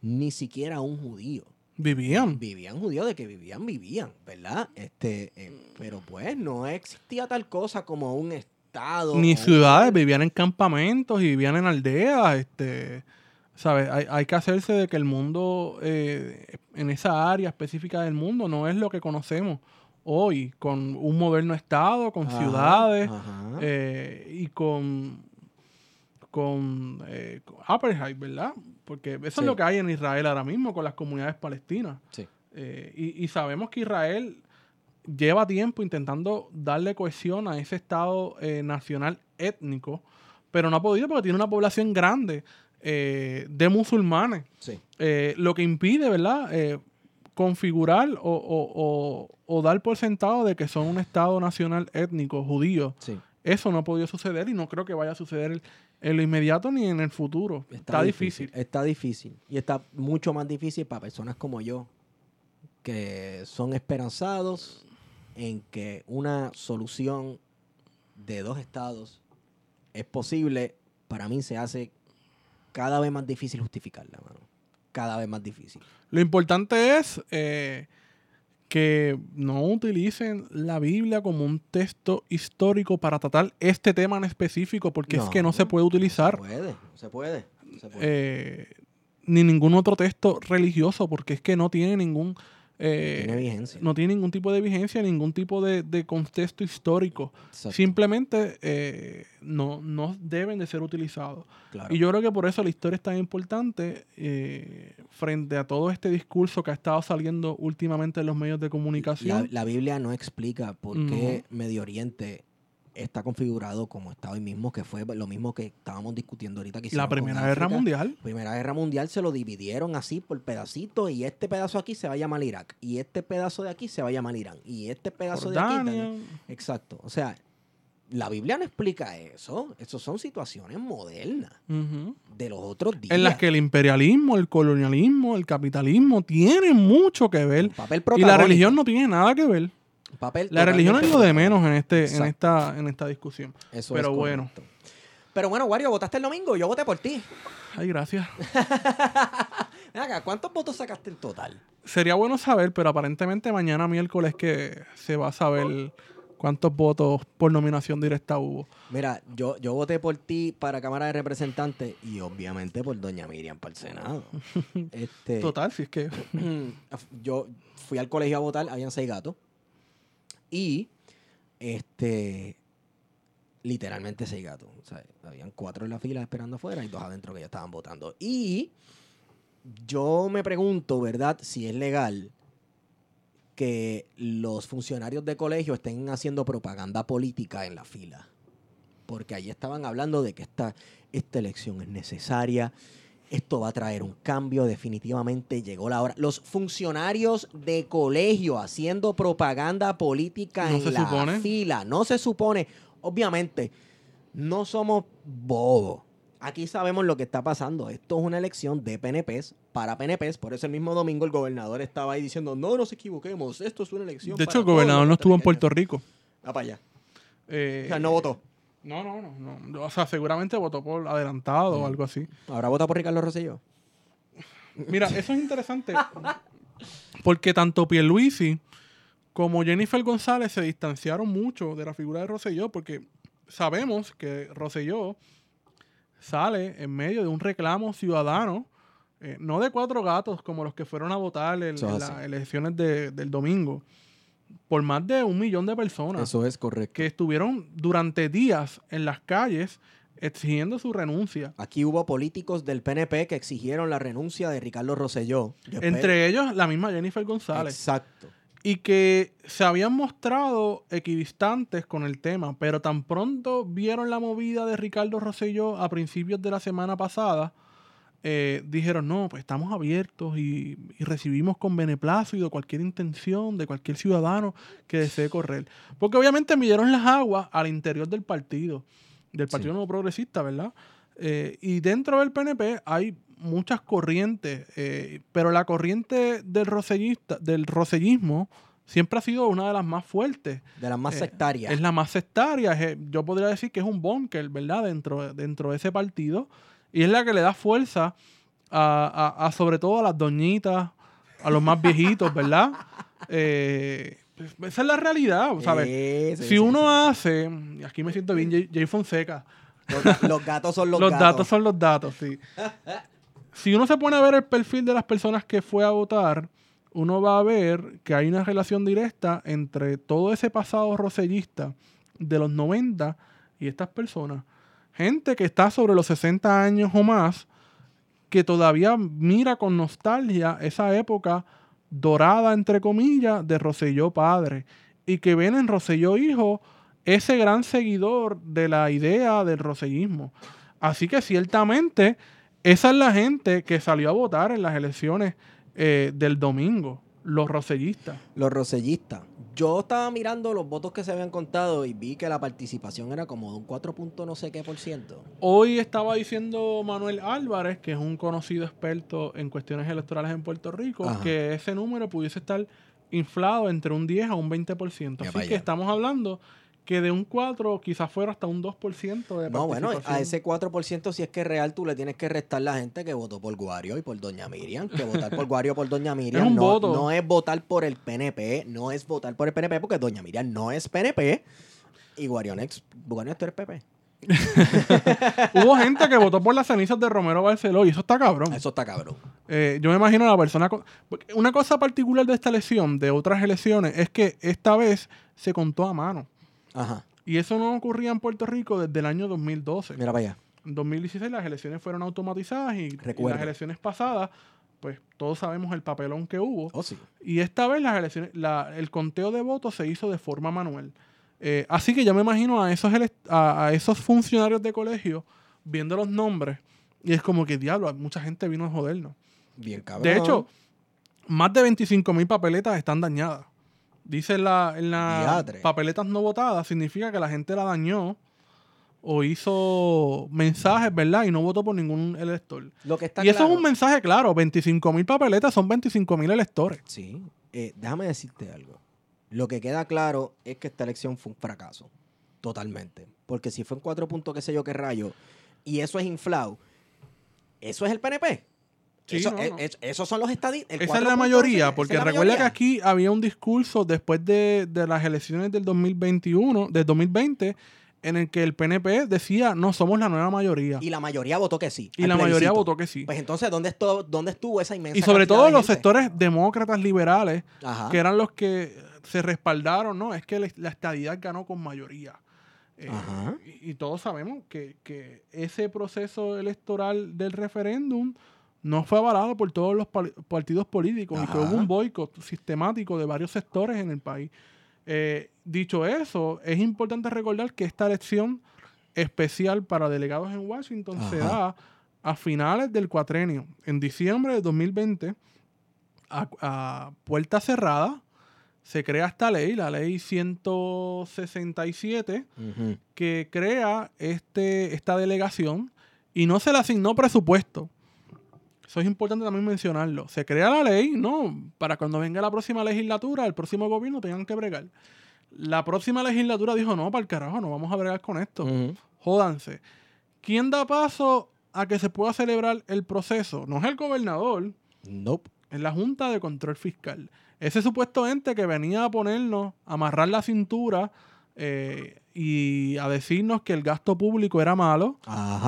ni siquiera un judío. Vivían. Vivían judíos de que vivían, vivían, ¿verdad? Este, eh, pero pues no existía tal cosa como un estado. Ni ciudades, vivían en campamentos y vivían en aldeas. Este, ¿sabes? Hay, hay que hacerse de que el mundo, eh, en esa área específica del mundo, no es lo que conocemos hoy, con un moderno estado, con Ajá, ciudades ajá. eh, y con, con, eh, con apartheid, ¿verdad? porque eso Sí. es lo que hay en Israel ahora mismo con las comunidades palestinas. Sí. Eh, y, y sabemos que Israel lleva tiempo intentando darle cohesión a ese Estado eh, nacional étnico, pero no ha podido porque tiene una población grande eh, de musulmanes, Sí. eh, lo que impide, ¿verdad? Configurar o, o- o- o dar por sentado de que son un Estado nacional étnico judío. Sí. Eso no ha podido suceder y no creo que vaya a suceder en lo inmediato ni en el futuro. Está, difícil. Está difícil. Y está mucho más difícil para personas como yo, que son esperanzados en que una solución de dos estados es posible. Para mí se hace cada vez más difícil justificarla, mano. Cada vez más difícil. Lo importante es eh, que no utilicen la Biblia como un texto histórico para tratar este tema en específico, porque es No. que no se puede utilizar Se puede, se puede. se puede. eh, ni ningún otro texto religioso, porque es que no tiene ningún... eh, Tiene vigencia. no tiene ningún tipo de vigencia, ningún tipo de, de contexto histórico. Exacto, Simplemente eh, no, no deben de ser utilizados. claro. Y yo creo que por eso la historia es tan importante eh, frente a todo este discurso que ha estado saliendo últimamente en los medios de comunicación. la Biblia no explica por qué Medio Oriente está configurado como está hoy mismo, que fue lo mismo que estábamos discutiendo ahorita. Que La, Primera Guerra. Mundial. Primera Guerra Mundial se lo dividieron así por pedacitos y este pedazo aquí se va a llamar Irak y este pedazo de aquí se va a llamar Irán y este pedazo de aquí... Tal- Exacto. O sea, la Biblia no explica eso. Eso son situaciones modernas de los otros días. En las que el imperialismo, el colonialismo, el capitalismo tienen mucho que ver. papel Y la religión no tiene nada que ver. Papel La religión es lo de menos en, este, en, Exacto. esta, en esta discusión. Eso Pero es bueno. Pero bueno, Wario, votaste el domingo, yo voté por ti. Ay, gracias. Acá, ¿cuántos votos sacaste en total? Sería bueno saber, pero aparentemente mañana miércoles que se va a saber cuántos votos por nominación directa hubo. Mira, yo, yo voté por ti para Cámara de Representantes y obviamente por Doña Miriam para el Senado. este, Total, si es que... yo fui al colegio a votar, habían seis gatos. Y, este, literalmente seis gatos. O sea, habían cuatro en la fila esperando afuera y dos adentro que ya estaban votando. Y yo me pregunto, ¿verdad? Si es legal que los funcionarios de colegio estén haciendo propaganda política en la fila. Porque ahí estaban hablando de que esta, esta elección es necesaria, esto va a traer un cambio, definitivamente llegó la hora. Los funcionarios de colegio haciendo propaganda política ¿No en se la supone? fila, no se supone. Obviamente, no somos bobos. Aquí sabemos lo que está pasando. Esto es una elección de PNPs para PNPs. Por eso el mismo domingo el gobernador estaba ahí diciendo, no nos equivoquemos, esto es una elección. De para hecho, el gobernador no estuvo en puertorriqueños". Puerto Rico. Va para allá. Eh, O sea, no votó. No, no, no, no. O sea, seguramente votó por adelantado o algo así. Ahora vota por Ricardo Rosselló. Mira, eso es interesante. Porque tanto Pierluisi como Jennifer González se distanciaron mucho de la figura de Rosselló porque sabemos que Rosselló sale en medio de un reclamo ciudadano, eh, no de cuatro gatos como los que fueron a votar en, en las elecciones de- del domingo, por más de un millón de personas Eso es correcto. que estuvieron durante días en las calles exigiendo su renuncia. Aquí hubo políticos del PNP que exigieron la renuncia de Ricardo Rosselló. Entre ellos, la misma Jennifer González. Exacto. y que se habían mostrado equidistantes con el tema, pero tan pronto vieron la movida de Ricardo Rosselló a principios de la semana pasada, eh, dijeron, no, pues estamos abiertos y, y recibimos con beneplácito cualquier intención de cualquier ciudadano que desee correr. Porque obviamente midieron las aguas al interior del partido, del Partido Sí. Nuevo Progresista, ¿verdad? Eh, y dentro del PNP hay muchas corrientes, eh, pero la corriente del, rosellista, del rosellismo siempre ha sido una de las más fuertes. De las más Eh, sectarias. Es la más sectaria. yo podría decir que es un bunker, ¿verdad? Dentro, dentro de ese partido. Y es la que le da fuerza a, a- a sobre todo a las doñitas, a los más viejitos, ¿verdad? Eh, esa es la realidad, ¿sabes? Sí, sí, si sí, uno hace, y aquí me siento bien, Jay, Jay Fonseca, Los, los gatos son los, los, gatos. datos son los datos, sí. si uno se pone a ver el perfil de las personas que fue a votar, uno va a ver que hay una relación directa entre todo ese pasado rosellista de los 90 y estas personas. Gente que está sobre los 60 años o más, que todavía mira con nostalgia esa época dorada, entre comillas, de Roselló padre, y que ven en Roselló hijo ese gran seguidor de la idea del rosellismo. Así que ciertamente esa es la gente que salió a votar en las elecciones eh, del domingo, los rosellistas. Los rosellistas. Yo estaba mirando los votos que se habían contado y vi que la participación era como de un 4 punto no sé qué por ciento. Hoy estaba diciendo Manuel Álvarez, que es un conocido experto en cuestiones electorales en Puerto Rico, Ajá. que ese número pudiese estar inflado entre un 10 a un 20%. Ya Así que estamos hablando que de un 4 quizás fuera hasta un 2% de No, bueno, a ese 4% si es que es real, tú le tienes que restar la gente que votó por Guario y por Doña Miriam. Que votar por Guario por Doña Miriam un no, voto. no es votar por el PNP, no es votar por el PNP porque Doña Miriam no es PNP y Guarionex, Guarionex tú eres PP. Hubo gente que votó por las cenizas de Romero Barceló y eso está cabrón. Eso está cabrón. Eh, yo me imagino a la persona... Una cosa particular de esta elección, de otras elecciones, es que esta vez se contó a mano. Ajá, Y eso no ocurría en Puerto Rico desde el año 2012. mira para allá. En 2016 las elecciones fueron automatizadas y, y las elecciones pasadas, pues todos sabemos el papelón que hubo. Oh, sí. Y esta vez las elecciones, la- el conteo de votos se hizo de forma manual. Eh, así que yo me imagino a esos, a, a esos funcionarios de colegio viendo los nombres y es como que diablo, mucha gente vino a jodernos. Bien cabrón. De hecho, más de 25 mil papeletas están dañadas. Dice en la, en las Diatre. papeletas no votadas, significa que la gente la dañó o hizo mensajes, ¿verdad? Y no votó por ningún elector. lo que está y eso es un mensaje claro, 25 mil papeletas son 25 mil electores. Sí, eh, déjame decirte algo. Lo que queda claro es que esta elección fue un fracaso. Totalmente. Porque si fue en cuatro puntos, qué sé yo qué rayo, y eso es inflado, eso es el PNP. Sí, eso, no, no. es- esos son los estadistas. Esa es la mayoría, porque recuerda que aquí había un discurso después de, de las elecciones del 2021, del 2020, en el que el PNP decía, no, somos la nueva mayoría. Y la mayoría votó que sí. Y la mayoría votó que sí. Pues entonces, ¿dónde estuvo, dónde estuvo esa inmensa Y sobre todo los sectores demócratas liberales, Ajá. que eran los que se respaldaron, ¿no? Es que la, estadidad ganó con mayoría. Eh, Ajá. y, y todos sabemos que, que ese proceso electoral del referéndum no fue avalado por todos los partidos políticos y que hubo un boicot sistemático de varios sectores en el país. Eh, dicho eso, es importante recordar que esta elección especial para delegados en Washington se da a finales del cuatrenio. En diciembre de 2020, a, a puerta cerrada, se crea esta ley, la ley 167, Ujú. que crea este, esta delegación y no se le asignó presupuesto. Eso es importante también mencionarlo. Se crea la ley, ¿no? Para cuando venga la próxima legislatura, el próximo gobierno tengan que bregar. La próxima legislatura dijo, no, para el carajo, no vamos a bregar con esto. Jódanse. ¿Quién da paso a que se pueda celebrar el proceso? No es el gobernador, Nope. es la Junta de Control Fiscal. Ese supuesto ente que venía a ponernos, a amarrar la cintura eh, y a decirnos que el gasto público era malo,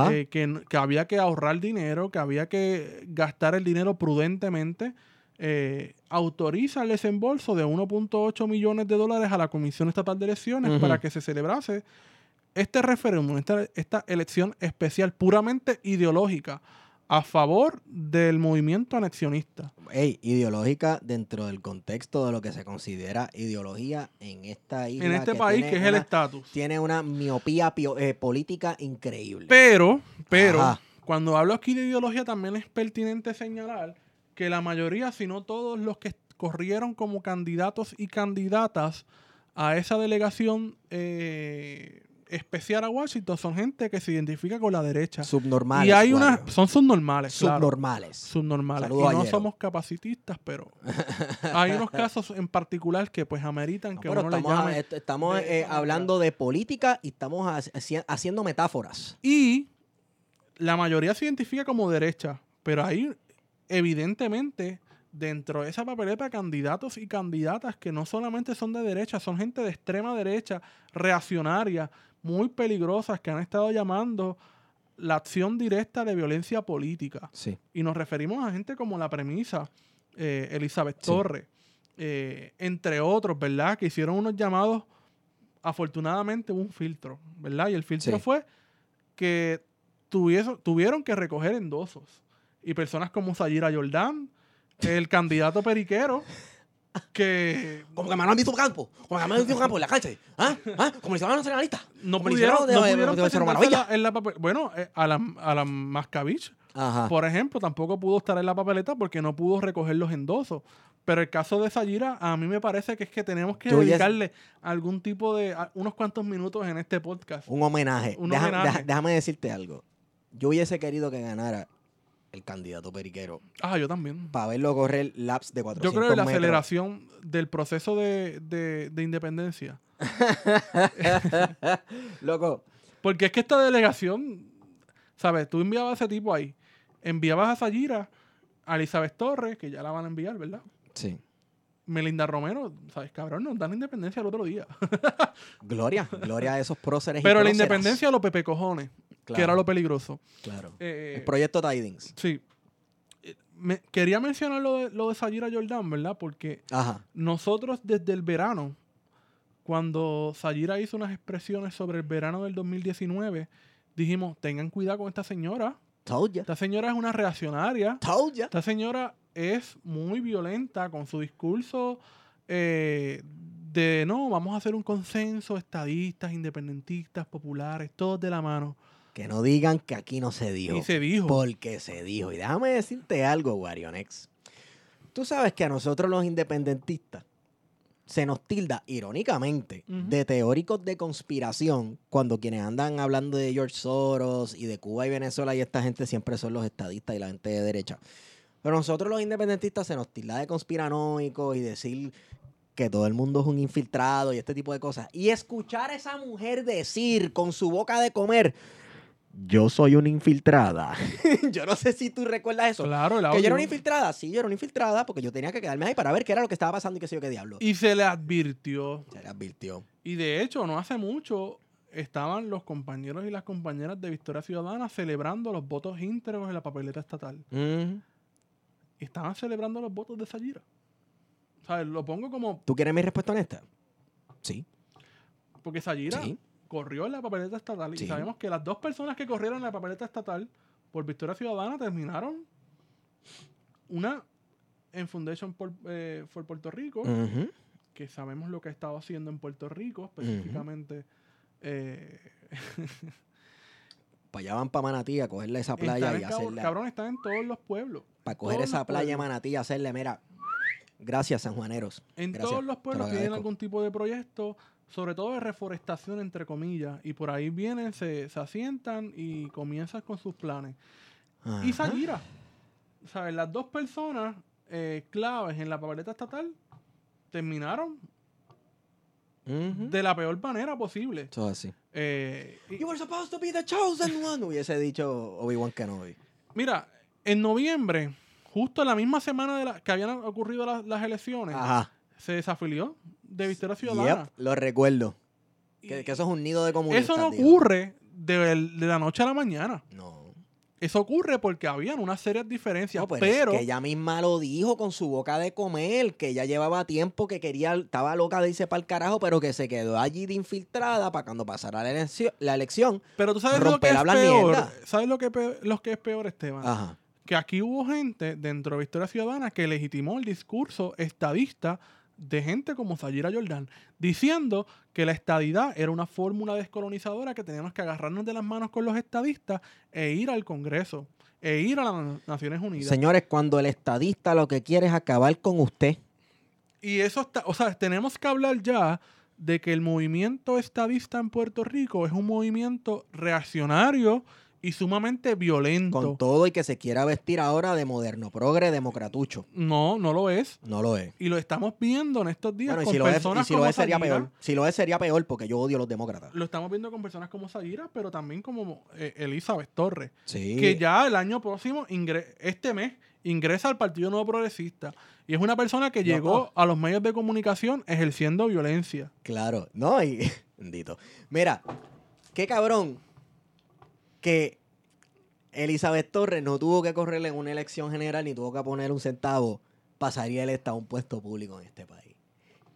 eh, que, que había que ahorrar dinero, que había que gastar el dinero prudentemente, eh, autoriza el desembolso de 1.8 millones de dólares a la Comisión Estatal de Elecciones para que se celebrase este referéndum, esta, esta elección especial puramente ideológica a favor del movimiento anexionista. Ey, ideológica dentro del contexto de lo que se considera ideología en esta isla. en este país, tiene que es el estatus. Tiene una miopía eh, política increíble. Pero, pero, Ajá. cuando hablo aquí de ideología, también es pertinente señalar que la mayoría, si no todos los que corrieron como candidatos y candidatas a esa delegación eh, especial a Washington son gente que se identifica con la derecha. subnormales. y hay unas, son subnormales, claro. subnormales. Subnormales. Saludos a y no somos capacitistas, pero hay unos casos en particular que pues ameritan No, que uno le estamos, llame a- est- estamos de eh, hablando de política y estamos haci- haci- haciendo metáforas. Y la mayoría se identifica como derecha, pero hay evidentemente dentro de esa papeleta candidatos y candidatas que no solamente son de derecha, son gente de extrema derecha, reaccionaria, muy peligrosas, que han estado llamando la acción directa de violencia política. Sí. Y nos referimos a gente como la premisa, eh, Elizabeth Sí. Torres, eh, entre otros, ¿verdad? Que hicieron unos llamados, afortunadamente hubo un filtro, ¿verdad? Y el filtro Sí. fue que tuvieso- tuvieron que recoger endosos. y personas como Sayira Jordan, el candidato periquero, que Como que Manuel visto campo. Como que Manuel visto campo en la calle. ¿Ah? ¿Ah? Como el ciudadano nacionalista. no Como pudieron, ciudadano no de- pudieron de- de la- en la papel- Bueno, eh, a la, a la Mascavich, Ajá. por ejemplo, tampoco pudo estar en la papeleta porque no pudo recoger los endosos. Pero el caso de Sayira, a mí me parece que es que tenemos que Yo ya- dedicarle algún tipo de, a- unos cuantos minutos en este podcast. Un homenaje. Un Deja- homenaje. deja- déjame decirte algo. Yo hubiese querido que ganara el candidato periquero Ah, yo también. para verlo correr laps de Yo 400 creo que la metros. aceleración del proceso de, de- de independencia. Loco, Porque es que esta delegación, ¿sabes? Tú enviabas a ese tipo ahí. Enviabas a Sayira, a Elizabeth Torres, que ya la van a enviar, ¿verdad? sí. Melinda Romero, ¿sabes? Cabrón, nos dan la independencia el otro día. Gloria, gloria a esos próceres y Pero la independencia de los pepe cojones, que era lo peligroso. Claro. Eh, El proyecto Tidings. sí. Eh, me- quería mencionar lo de, lo de Sayira Jordan, ¿verdad? Porque Ajá. nosotros desde el verano, cuando Sayira hizo unas expresiones sobre el verano del 2019, dijimos, tengan cuidado con esta señora. Told ya. Esta señora es una reaccionaria. Told ya. Esta señora es muy violenta con su discurso eh, de, no, vamos a hacer un consenso, estadistas, independentistas, populares, todos de la mano. Que no digan que aquí no se dijo. Y se dijo. Porque se dijo. Y déjame decirte algo, Warionex. Tú sabes que a nosotros los independentistas se nos tilda, irónicamente, de teóricos de conspiración cuando quienes andan hablando de George Soros y de Cuba y Venezuela y esta gente siempre son los estadistas y la gente de derecha. Pero nosotros los independentistas se nos tilda de conspiranoicos y decir que todo el mundo es un infiltrado y este tipo de cosas. Y escuchar a esa mujer decir con su boca de comer, yo soy una infiltrada. yo no sé si tú recuerdas eso. Claro, el Que yo era una infiltrada, sí, yo era una infiltrada porque yo tenía que quedarme ahí para ver qué era lo que estaba pasando y qué sé yo qué diablo. Y se le advirtió. Se le advirtió. Y de hecho, no hace mucho estaban los compañeros y las compañeras de Victoria Ciudadana celebrando los votos íntegros en la papeleta estatal. Estaban celebrando los votos de Sayira. O sea, lo pongo como ¿Tú quieres mi respuesta honesta? Sí. porque Sayira Sí. Corrió en la papeleta estatal Sí. y sabemos que las dos personas que corrieron en la papeleta estatal por Victoria Ciudadana terminaron una en Foundation por, eh, for Puerto Rico, que sabemos lo que ha estado haciendo en Puerto Rico, específicamente eh, Para allá van para Manatí a cogerle esa playa en y hacerle. cabrón, están en todos los pueblos. Para coger esa playa pueblos. Manatí y hacerle, mira. Gracias, sanjuaneros. En Gracias, todos los lo pueblos tienen algún tipo de proyecto, sobre todo de reforestación, entre comillas, y por ahí vienen, se, se asientan y comienzan con sus planes. Y. Sayira. ¿Sabes? Las dos personas eh, claves en la papeleta estatal terminaron de la peor manera posible. Es así. Eh, y- You were supposed to be the chosen one. Hubiese dicho Obi-Wan Kenobi. mira, en noviembre, justo la misma semana de la, que habían ocurrido las, las elecciones, Ajá. Se desafilió de Victoria Ciudadana. Yep, lo recuerdo. Que, que eso es un nido de comunistas. eso no ocurre de, de la noche a la mañana. No. Eso ocurre porque habían unas serias diferencias, No, pero, pero es que ella misma lo dijo con su boca de comer, que ella llevaba tiempo que quería, estaba loca de irse para el carajo, pero que se quedó allí de infiltrada para cuando pasara la elección. La elección. Pero tú sabes lo que es peor. mierda. ¿Sabes lo que, pe- lo que es peor, Esteban? Ajá. Que aquí hubo gente dentro de Victoria Ciudadana que legitimó el discurso estadista de gente como Sayira Jordan, diciendo que la estadidad era una fórmula descolonizadora que teníamos que agarrarnos de las manos con los estadistas e ir al Congreso, e ir a las Naciones Unidas. Señores, cuando el estadista lo que quiere es acabar con usted. Y eso está, o sea, tenemos que hablar ya de que el movimiento estadista en Puerto Rico es un movimiento reaccionario y sumamente violento. Con todo y que se quiera vestir ahora de moderno, progre, democratucho. No, no lo es. No lo es. Y lo estamos viendo en estos días Bueno, y con si lo es, y personas si lo es sería peor. Si lo es sería peor porque yo odio a los demócratas. Lo estamos viendo con personas como Sayira, pero también como eh, Elizabeth Torres, Sí. que ya el año próximo, este mes, ingresa al Partido Nuevo Progresista. Y es una persona que llegó a los medios de comunicación ejerciendo violencia. Claro, no, y bendito. Mira, qué cabrón que Elizabeth Torres no tuvo que correr en una elección general ni tuvo que poner un centavo para salir electa a un puesto público en este país.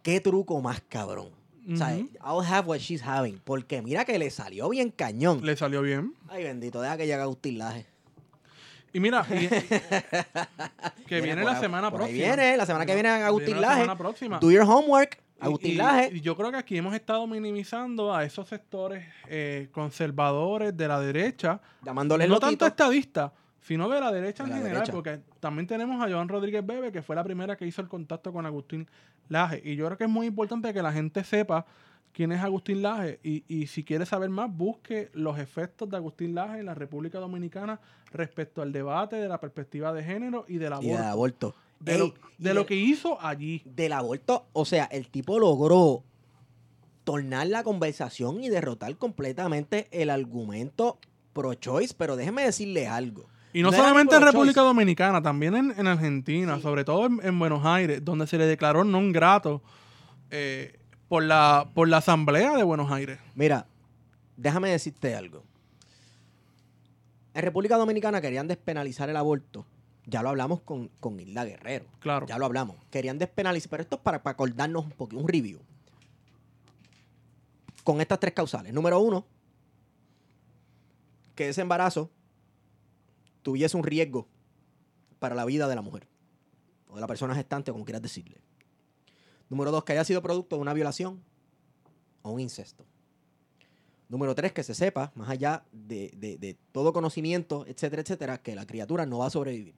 Qué truco más cabrón. O sea. I'll have what she's having. Porque mira que le salió bien cañón. Le salió bien. Ay, bendito, deja que llegue Agustín Laje. Y mira, y- que viene, la ahí- semana por ahí próxima. viene, la semana que viene Agustín Laje. semana próxima. Do your homework, Y- Agustín y- y yo creo que aquí hemos estado minimizando a esos sectores eh, conservadores de la derecha, Llamándole no tanto estadistas, sino de la derecha De en la general, derecha. porque también tenemos a Joan Rodríguez Bebe, que fue la primera que hizo el contacto con Agustín Laje. Y yo creo que es muy importante que la gente sepa quién es Agustín Laje y, y si quiere saber más, busque los efectos de Agustín Laje en la República Dominicana respecto al debate de la perspectiva de género y del Y aborto. del aborto. De, Ey, lo, de lo que hizo allí. del aborto, o sea, el tipo logró tornar la conversación y derrotar completamente el argumento pro-choice, pero déjeme decirle algo. Y no, solamente en. República Dominicana, también en, en Argentina, Sí. sobre todo en, en Buenos Aires, donde se le declaró non grato eh, por, la, por la Asamblea de Buenos Aires. Mira, déjame decirte algo. En República Dominicana querían despenalizar el aborto. Ya lo hablamos con, con Hilda Guerrero. Claro. Ya lo hablamos. Querían despenalizar, pero esto es para, para acordarnos un poquito, un review. Con estas tres causales. Número uno, que ese embarazo tuviese un riesgo para la vida de la mujer. O de la persona gestante, como quieras decirle. Número dos, que haya sido producto de una violación o un incesto. Número tres, que se sepa, más allá de, de- de todo conocimiento, etcétera, etcétera, que la criatura no va a sobrevivir.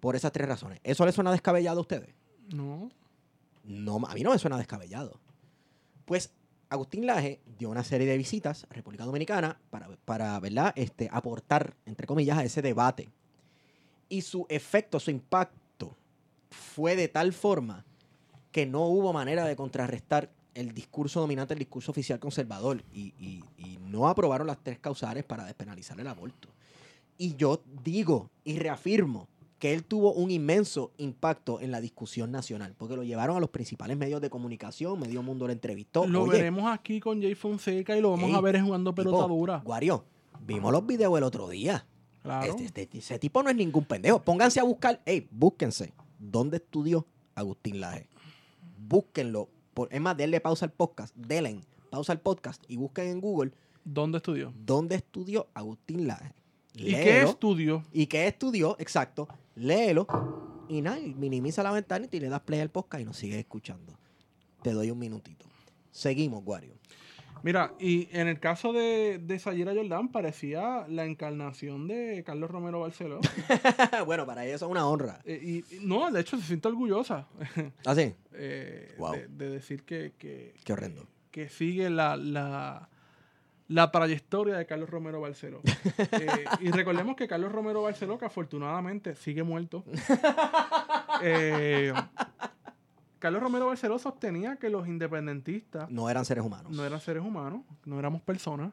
Por esas tres razones. ¿Eso le suena descabellado a ustedes? No. No, a mí no me suena descabellado. Pues Agustín Laje dio una serie de visitas a República Dominicana para, para ¿verdad? Este, aportar, entre comillas, a ese debate. Y su efecto, su impacto, fue de tal forma que no hubo manera de contrarrestar el discurso dominante, el discurso oficial conservador. Y, y- y no aprobaron las tres causales para despenalizar el aborto. Y yo digo y reafirmo que él tuvo un inmenso impacto en la discusión nacional, porque lo llevaron a los principales medios de comunicación, medio mundo lo entrevistó. Lo Oye, veremos aquí con Jay Fonseca y lo vamos a ver jugando pelota dura. Guario, vimos los videos el otro día. Claro. Este- este- ese tipo no es ningún pendejo. Pónganse a buscar, hey, búsquense. ¿Dónde estudió Agustín Laje? Búsquenlo. Por, es más, denle pausa al podcast. Denle pausa al podcast y busquen en Google ¿Dónde estudió? dónde estudió Agustín Laje. ¿Y qué estudió? ¿Y qué estudió? Exacto. Léelo. Y nada, minimiza la ventana y le das play al podcast y nos sigues escuchando. Te doy un minutito. Seguimos, Wario. Mira, y en el caso de, de Sayira Jordan parecía la encarnación de Carlos Romero Barceló. bueno, para ella eso es una honra. Eh, y, no, de hecho se siente orgullosa ¿Así? eh, Wow. de, de decir que, que, Qué horrendo. que sigue la, la, la trayectoria de Carlos Romero Barceló. Eh, y recordemos que Carlos Romero Barceló, que afortunadamente sigue muerto, eh, Carlos Romero Barceló sostenía que los independentistas No eran seres humanos. no eran seres humanos, no éramos personas.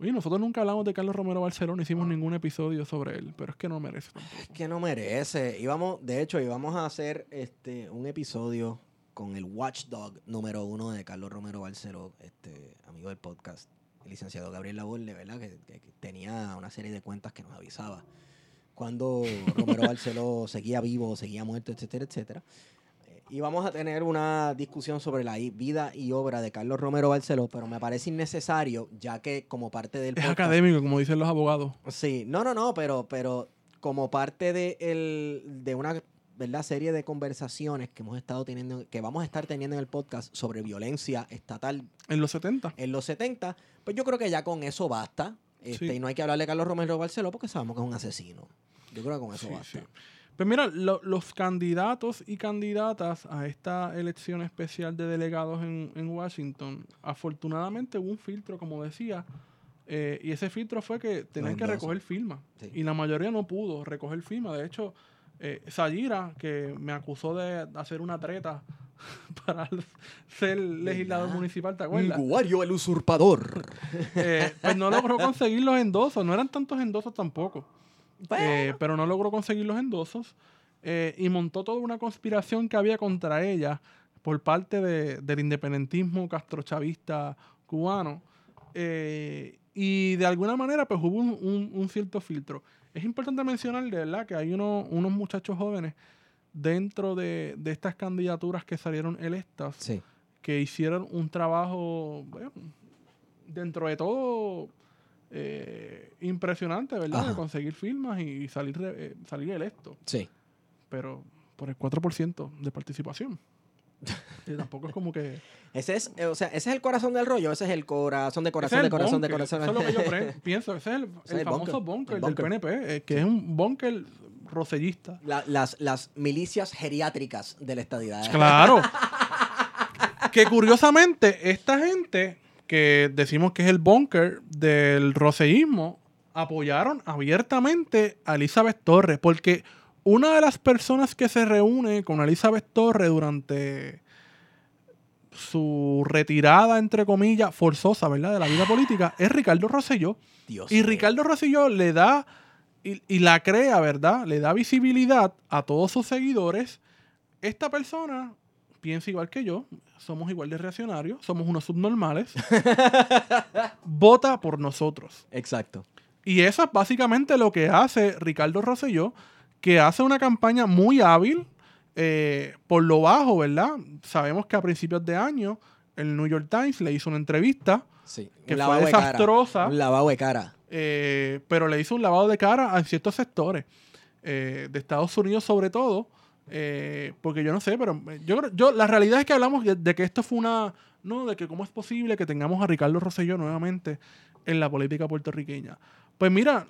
Oye, nosotros nunca hablamos de Carlos Romero Barceló, no hicimos ningún episodio sobre él, pero es que no merece tampoco. Es que no merece. Íbamos, de hecho, íbamos a hacer este un episodio con el Watchdog número uno de Carlos Romero Barceló, este amigo del podcast, el licenciado Gabriel Laborde, ¿verdad? Que, que- que tenía una serie de cuentas que nos avisaba cuando Romero Barceló seguía vivo, seguía muerto, etcétera, etcétera. Eh, Y vamos a tener una discusión sobre la vida y obra de Carlos Romero Barceló, pero me parece innecesario, ya que como parte del Es podcast- académico, como dicen los abogados. Sí, no, no, no, pero, pero como parte de, el, de una ¿verdad? serie de conversaciones que hemos estado teniendo, que vamos a estar teniendo en el podcast sobre violencia estatal En los 70. en los 70, pues yo creo que ya con eso basta. Este, Sí. Y no hay que hablarle a Carlos Romero Barceló porque sabemos que es un asesino. Yo creo que con eso Sí, basta. sí. Pues mira, lo- los candidatos y candidatas a esta elección especial de delegados en, en Washington, afortunadamente hubo un filtro, como decía, eh, y ese filtro fue que tenían que recoger firmas. Sí. Y la mayoría no pudo recoger firmas. De hecho, eh, Sayira, que me acusó de hacer una treta para ser legislador ¿Verdad? municipal, ¿te acuerdas? Guario el usurpador. Eh, pues no logró conseguir los endosos. No eran tantos endosos tampoco. Eh, pero no logró conseguir los endosos eh, y montó toda una conspiración que había contra ella por parte de- del independentismo castrochavista cubano. Eh, y de alguna manera, pues hubo un, un- un cierto filtro. Es importante mencionar, de verdad, que hay uno- unos muchachos jóvenes dentro de, de estas candidaturas que salieron electas Sí. que hicieron un trabajo, bueno, dentro de todo, eh, impresionante, ¿verdad? De conseguir firmas y salir, eh, salir electo. Sí. Pero por el 4% de participación. Tampoco es como que... Ese es, eh, o sea, ese es el corazón del rollo, ese es el corazón de corazón es de corazón de búnker, corazón. Eso es lo que yo pienso. Ese es el, Ese el el famoso el del. PNP, eh, que es un búnker rosellista. La- las, las milicias geriátricas de la estadidad. Claro. que curiosamente, esta gente que decimos que es el búnker del roseísmo, apoyaron abiertamente a Elizabeth Torres, porque una de las personas que se reúne con Elizabeth Torres durante su retirada, entre comillas, forzosa, ¿verdad?, de la vida política, es Ricardo Rosselló. Dios Y. Ricardo Rosselló le da y, y la crea, ¿verdad? Le da visibilidad a todos sus seguidores. Esta persona piensa igual que yo, somos igual de reaccionarios, somos unos subnormales. Vota por nosotros. Exacto. Y eso es básicamente lo que hace Ricardo Rosselló, que hace una campaña muy hábil, eh, por lo bajo, ¿verdad? Sabemos que a principios de año el New York Times le hizo una entrevista Sí. Que Un fue lavado de cara. desastrosa. Un lavado de cara. eh, pero le hizo un lavado de cara a ciertos sectores eh, de Estados Unidos sobre todo, eh, porque yo no sé, pero yo yo la realidad es que hablamos de, de que esto fue una, no, de que cómo es posible que tengamos a Ricardo Rosselló nuevamente en la política puertorriqueña. Pues mira,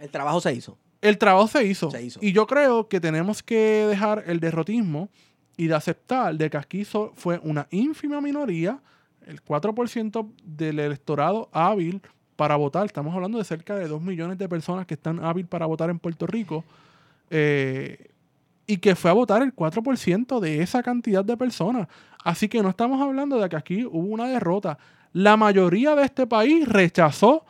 El trabajo se hizo. El trabajo se hizo, Se hizo. y yo creo que tenemos que dejar el derrotismo y de aceptar de que aquí fue una ínfima minoría, el 4% del electorado hábil para votar. Estamos hablando de cerca de 2 millones de personas que están hábil para votar en Puerto Rico. eh, y que fue a votar el 4% de esa cantidad de personas. Así que no estamos hablando de que aquí hubo una derrota. La mayoría de este país rechazó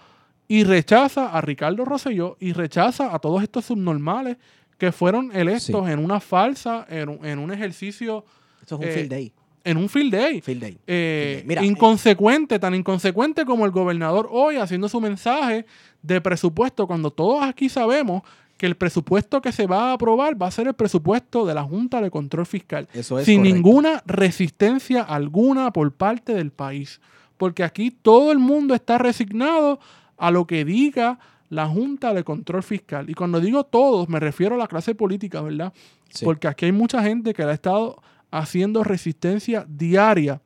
y rechaza a Ricardo Rosselló y rechaza a todos estos subnormales que fueron electos en una falsa, en un, en un ejercicio, Eso es un Eh, field day. en un field day. Field day. Eh, Mira, inconsecuente, tan inconsecuente como el gobernador hoy haciendo su mensaje de presupuesto, cuando todos aquí sabemos que el presupuesto que se va a aprobar va a ser el presupuesto de la Junta de Control Fiscal, Eso es sin correcto. ninguna resistencia alguna por parte del país. Porque aquí todo el mundo está resignado a lo que diga la Junta de Control Fiscal. Y cuando digo todos, me refiero a la clase política, ¿verdad? Sí. Porque aquí hay mucha gente que le ha estado haciendo resistencia diaria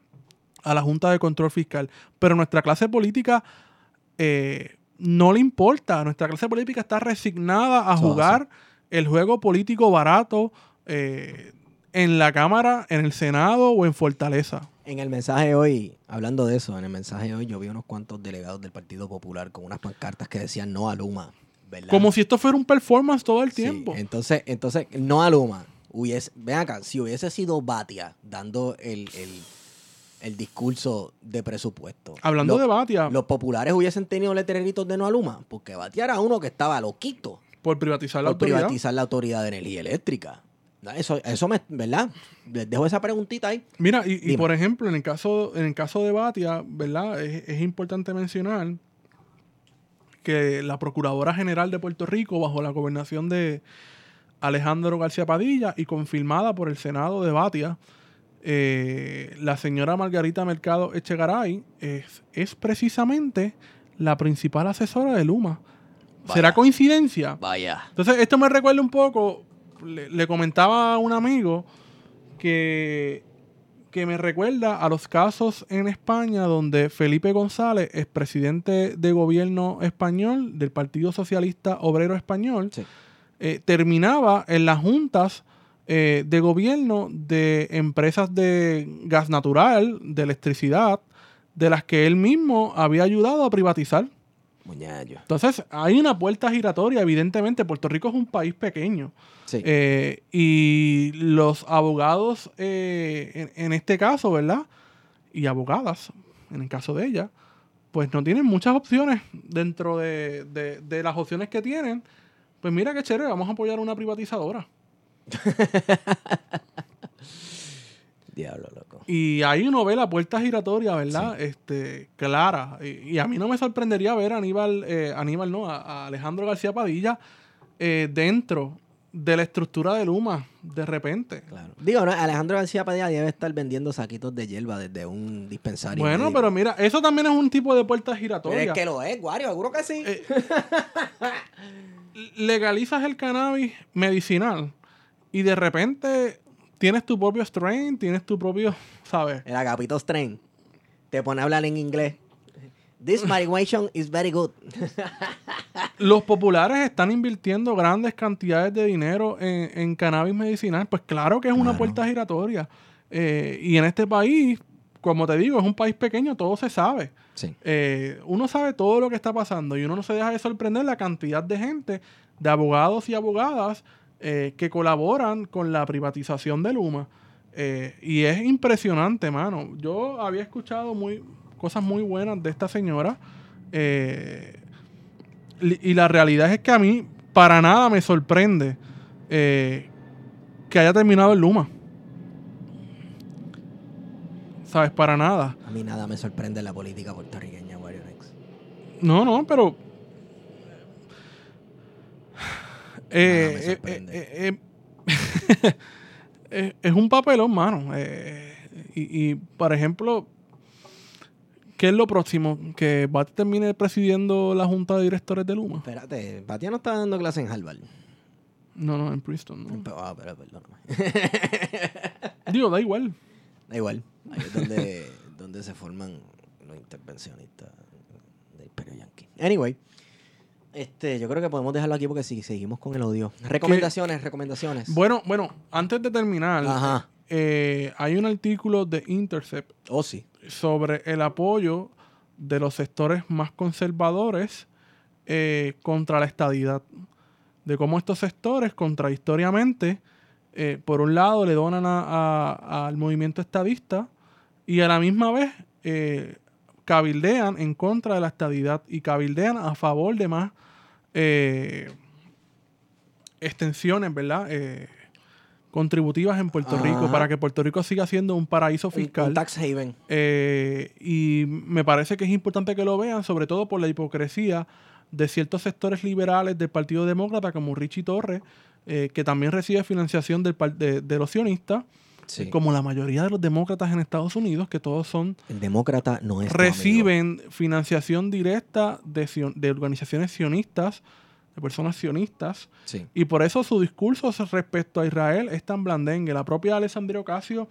a la Junta de Control Fiscal. Pero nuestra clase política eh, no le importa. Nuestra clase política está resignada a jugar el juego político barato eh, en la Cámara, en el Senado o en Fortaleza. En el mensaje hoy, hablando de eso, en el mensaje hoy yo vi unos cuantos delegados del Partido Popular con unas pancartas que decían no a Luma, ¿verdad? Como si esto fuera un performance todo el Sí, tiempo. entonces, entonces, no a Luma. Hubiese, ven acá, si hubiese sido Batia dando el, el- el discurso de presupuesto. Hablando los- de Batia, Los populares hubiesen tenido letreritos de no a Luma, porque Batia era uno que estaba loquito por privatizar la por autoridad. privatizar la autoridad de energía eléctrica. Eso, eso me, ¿verdad? Les dejo esa preguntita ahí. Mira, y, por ejemplo, en el caso, en el caso de Batia, ¿verdad? Es, es importante mencionar que la Procuradora General de Puerto Rico, bajo la gobernación de Alejandro García Padilla y confirmada por el Senado de Batia, eh, la señora Margarita Mercado Echegaray es, es precisamente la principal asesora de Luma. ¿Será coincidencia? Vaya. Entonces, esto me recuerda un poco, le, le comentaba a un amigo que, que me recuerda a los casos en España donde Felipe González, es presidente de gobierno español del Partido Socialista Obrero Español, Sí. eh, terminaba en las juntas eh, de gobierno de empresas de gas natural, de electricidad, de las que él mismo había ayudado a privatizar. Muñayo. Entonces, hay una puerta giratoria, evidentemente. Puerto Rico es un país pequeño. Sí. Eh, y los abogados, eh, en, en este caso, ¿verdad? Y abogadas, en el caso de ella, pues no tienen muchas opciones dentro de, de- de las opciones que tienen. Pues mira qué chévere, vamos a apoyar a una privatizadora. Diablo, loco. Y ahí uno ve la puerta giratoria, ¿verdad? Este, clara. Y, y a mí no me sorprendería ver a Aníbal, eh, Aníbal no, a, a Alejandro García Padilla eh, dentro de la estructura de Luma, de repente. Claro. Digo, no, Alejandro García Padilla debe estar vendiendo saquitos de hierba desde un dispensario. Bueno, médico. pero mira, eso también es un tipo de puerta Pero giratoria. es que lo es, Guario, seguro que sí. Eh, legalizas el cannabis medicinal y de repente tienes tu propio strain, tienes tu propio, ¿sabes? El Agapito Strain te pone a hablar en inglés. This marijuana is very good. Los populares están invirtiendo grandes cantidades de dinero en, en cannabis medicinal. Pues claro que es una puerta giratoria. Eh, y en este país, como te digo, es un país pequeño, todo se sabe. Sí. Eh, uno sabe todo lo que está pasando y uno no se deja de sorprender la cantidad de gente, de abogados y abogadas eh, que colaboran con la privatización de Luma. Eh, y es impresionante, mano. Yo había escuchado muy, cosas muy buenas de esta señora. eh, y la realidad es que a mí para nada me sorprende que haya terminado en Luma. ¿Sabes? Para nada. A mí nada me sorprende la política puertorriqueña, Wario Next. No, no, pero. Eh, eh, eh, eh, es un papelón, mano. Y, y, por ejemplo, ¿qué es lo próximo? ¿Que Bati termine presidiendo la junta de directores de Luma? Espérate, Patia no está dando clase en Harvard. No, no, en Princeton. no. Ah, pero perdóname. Digo, da igual. Da igual. Ahí es donde, donde se forman los intervencionistas del Imperio Yankee. Anyway. Este, yo creo que podemos dejarlo aquí porque si seguimos con el odio. Recomendaciones, recomendaciones. Bueno, bueno, antes de terminar, Ajá. eh, hay un artículo de Intercept Oh, sí. sobre el apoyo de los sectores más conservadores eh, contra la estadidad. De cómo estos sectores, contradictoriamente, eh, por un lado le donan a- a- al movimiento estadista y a la misma vez eh, cabildean en contra de la estadidad y cabildean a favor de más eh, extensiones, ¿verdad? Eh, contributivas en Puerto Rico para que Puerto Rico siga siendo un paraíso fiscal. Un tax haven. Eh, y me parece que es importante que lo vean, sobre todo por la hipocresía de ciertos sectores liberales del Partido Demócrata, como Richie Torres, eh, que también recibe financiación del par- de, de los sionistas, Sí. como la mayoría de los demócratas en Estados Unidos, que todos son El demócrata no es reciben financiación directa de, de organizaciones sionistas, de personas sionistas, Sí. y por eso su discurso respecto a Israel es tan blandengue. La propia Alessandria Ocasio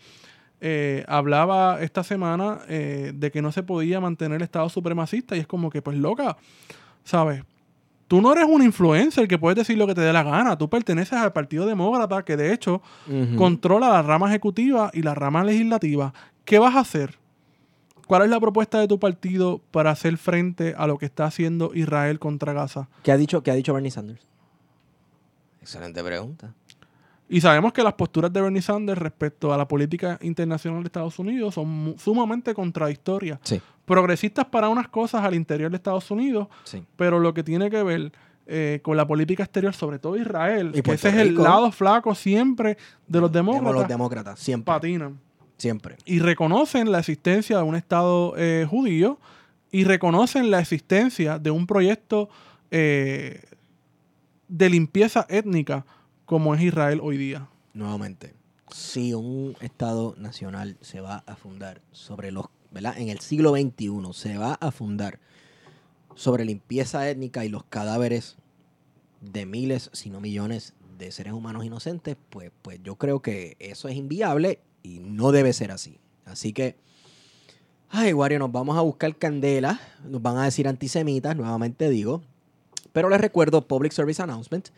eh, hablaba esta semana eh, de que no se podía mantener el Estado supremacista y es como que, pues loca, ¿sabes? Tú no eres un influencer que puedes decir lo que te dé la gana. Tú perteneces al Partido Demócrata que de hecho controla la rama ejecutiva y la rama legislativa. ¿Qué vas a hacer? ¿Cuál es la propuesta de tu partido para hacer frente a lo que está haciendo Israel contra Gaza? ¿Qué ha dicho, qué ha dicho Bernie Sanders? Excelente pregunta. Y sabemos que las posturas de Bernie Sanders respecto a la política internacional de Estados Unidos son sumamente contradictorias. Sí. Progresistas para unas cosas al interior de Estados Unidos, Sí. pero lo que tiene que ver eh, con la política exterior, sobre todo Israel, Y que ese es el lado flaco siempre de los De demócratas, los demócratas, siempre. patinan. Siempre. Y reconocen la existencia de un Estado eh, judío y reconocen la existencia de un proyecto eh, de limpieza étnica como es Israel hoy día. Nuevamente, si un Estado nacional se va a fundar sobre los, ¿verdad? En el siglo XXI se va a fundar sobre limpieza étnica y los cadáveres de miles, si no millones, de seres humanos inocentes, pues, pues yo creo que eso es inviable y no debe ser así. Así que, ay, Wario, nos vamos a buscar candela, nos van a decir antisemitas, nuevamente digo, pero les recuerdo, Public Service Announcement,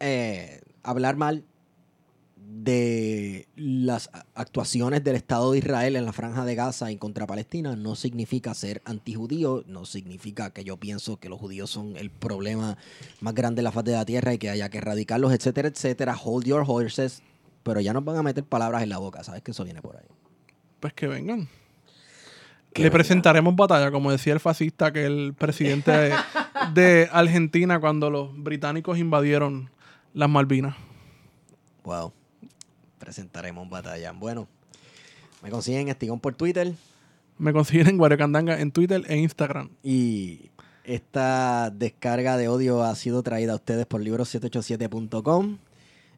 eh, hablar mal de las actuaciones del Estado de Israel en la franja de Gaza y contra Palestina no significa ser antijudío, no significa que yo pienso que los judíos son el problema más grande de la faz de la tierra y que haya que erradicarlos, etcétera, etcétera. Hold your horses. Pero ya nos van a meter palabras en la boca, ¿sabes? Que eso viene por ahí. Pues que vengan. Que Le vengan. presentaremos batalla, como decía el fascista, que el presidente de, de Argentina cuando los británicos invadieron las Malvinas. Wow. Presentaremos batalla. Bueno, me consiguen Estigón por Twitter. Me consiguen en Guario Candanga en Twitter e Instagram. Y esta descarga de odio ha sido traída a ustedes por libros787.com.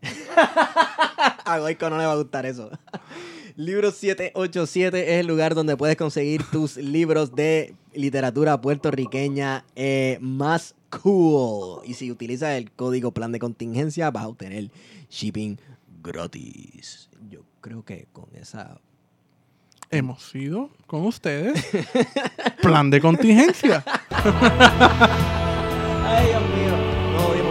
A Goico no le va a gustar eso. Libro 787 es el lugar donde puedes conseguir tus libros de literatura puertorriqueña eh, más cool. Y si utilizas el código plan de contingencia, vas a obtener shipping gratis. Yo creo que con esa. Hemos sido con ustedes. plan de contingencia. Ay, Dios mío. No,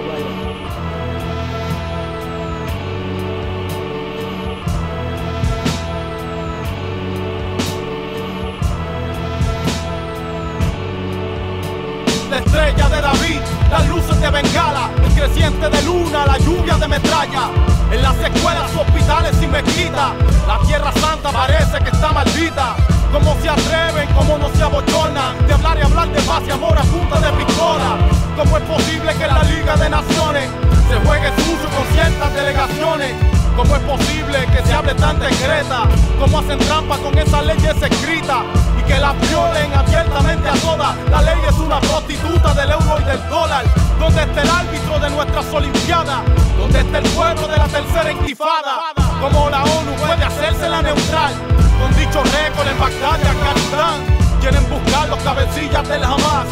El creciente de luna, la lluvia de metralla. En las escuelas, hospitales y mezquitas, la tierra santa parece que está maldita. Cómo se atreven, cómo no se abochonan de hablar y hablar de paz y amor a punta de pistola. ¿Cómo es posible que la Liga de Naciones se juegue sucio con ciertas delegaciones? ¿Cómo es posible que se hable tanta Greta? ¿Cómo hacen trampa con esas leyes escritas? Y que la violen abiertamente a todas. La ley es una prostituta del euro y del dólar. ¿Dónde está el árbitro de nuestras olimpiadas? ¿Dónde está el pueblo de la tercera intifada? ¿Cómo la ONU puede hacerse la neutral? Con dicho récord en Bagdad y Afganistán. Quieren buscar los cabecillas del Hamas.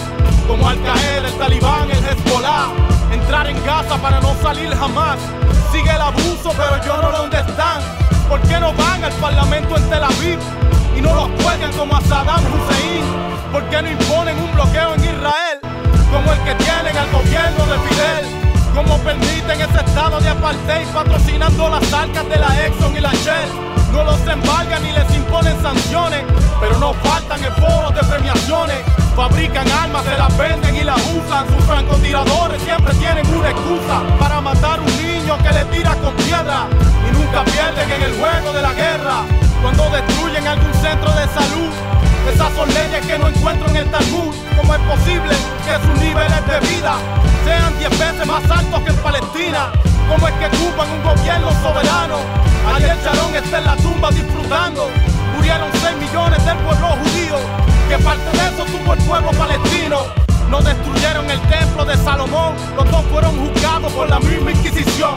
Como Al Qaeda, el Talibán, el Hezbollah. Entrar en Gaza para no salir jamás. Sigue el abuso, pero yo no dónde están. ¿Por qué no van al parlamento en Tel Aviv? Y no los cuelgan como a Saddam Hussein. ¿Por qué no imponen un bloqueo en Israel? Como el que tienen al gobierno de Fidel. ¿Cómo permiten ese estado de apartheid patrocinando las arcas de la Exxon y la Shell? No los embargan ni les imponen sanciones, pero no faltan esforos de premiaciones. Fabrican armas, se las venden y las usan. Sus francotiradores siempre tienen una excusa para matar un niño que le tira con piedra. Y nunca pierden en el juego de la guerra. Cuando destruyen algún centro de salud, esas son leyes que no encuentro en el Talmud. ¿Cómo es posible que sus niveles de vida sean 10 veces más altos que en Palestina? ¿Cómo es que ocupan un gobierno soberano? Ariel Sharon está en la tumba disfrutando. Murieron 6 millones del pueblo judío. Que parte de eso tuvo el pueblo palestino. No destruyeron el templo de Salomón. Los dos fueron juzgados por la misma Inquisición.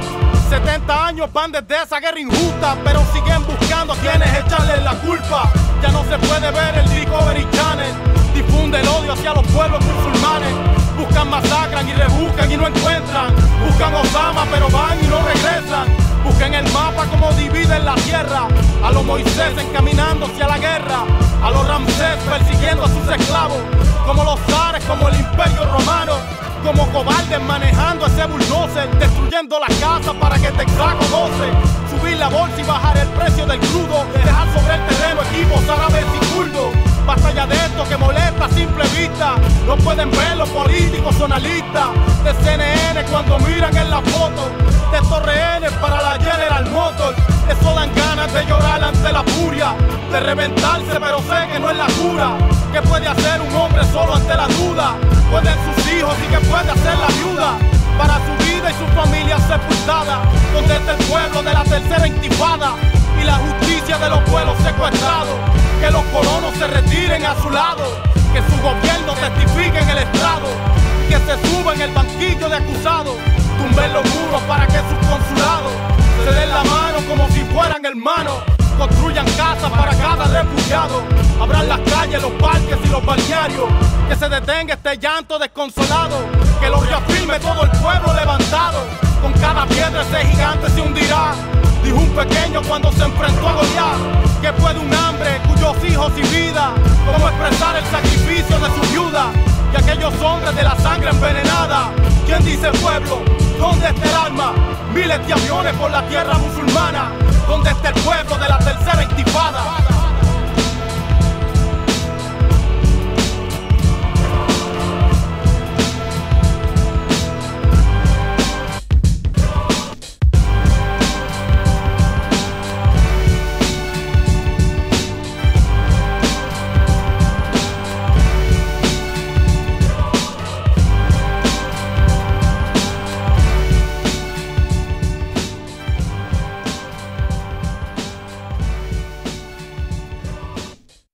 70 años van desde esa guerra injusta, pero siguen buscando a quienes echarles la culpa. Ya no se puede ver el Discovery Channel. Difunde el odio hacia los pueblos musulmanes. Buscan, masacran y rebuscan y no encuentran. Buscan Osama, pero van y no regresan. Buscan el mapa como dividen la tierra. A los Moisés encaminando hacia la guerra. A los Ramsés persiguiendo a sus esclavos. Como los zares, como el imperio romano. Como cobardes manejando ese bulldozer. Destruyendo la casa para que Texaco goce. Subir la bolsa y bajar el precio del crudo. Dejar sobre el terreno equipos árabes y kurdos. Basta ya de esto que molesta a simple vista. No pueden ver los políticos analistas de CNN cuando miran en la foto de estos rehenes para la General Motors. Eso dan ganas de llorar ante la furia, de reventarse, pero sé que no es la cura. ¿Qué puede hacer un hombre solo ante la duda? Pueden sus hijos y que puede hacer la viuda para su vida y su familia sepultada. Donde está el pueblo de la tercera intifada y la justicia de los pueblos secuestrados. Que los colonos se retiren a su lado, que su gobierno testifique en el estrado, que se suba en el banquillo de acusados, tumben los muros para que sus consulados se den la mano como si fueran hermanos. Construyan casas para cada refugiado. Abran las calles, los parques y los balnearios. Que se detenga este llanto desconsolado. Que lo reafirme todo el pueblo levantado. Con cada piedra ese gigante se hundirá. Dijo un pequeño cuando se enfrentó a Goliat. Que puede un hambre cuyos hijos y vida. Cómo expresar el sacrificio de su viuda. Y aquellos hombres de la sangre envenenada. ¿Quién dice pueblo? ¿Dónde está el alma? Miles de aviones por la tierra musulmana. ¿Dónde está el pueblo de la tercera intifada?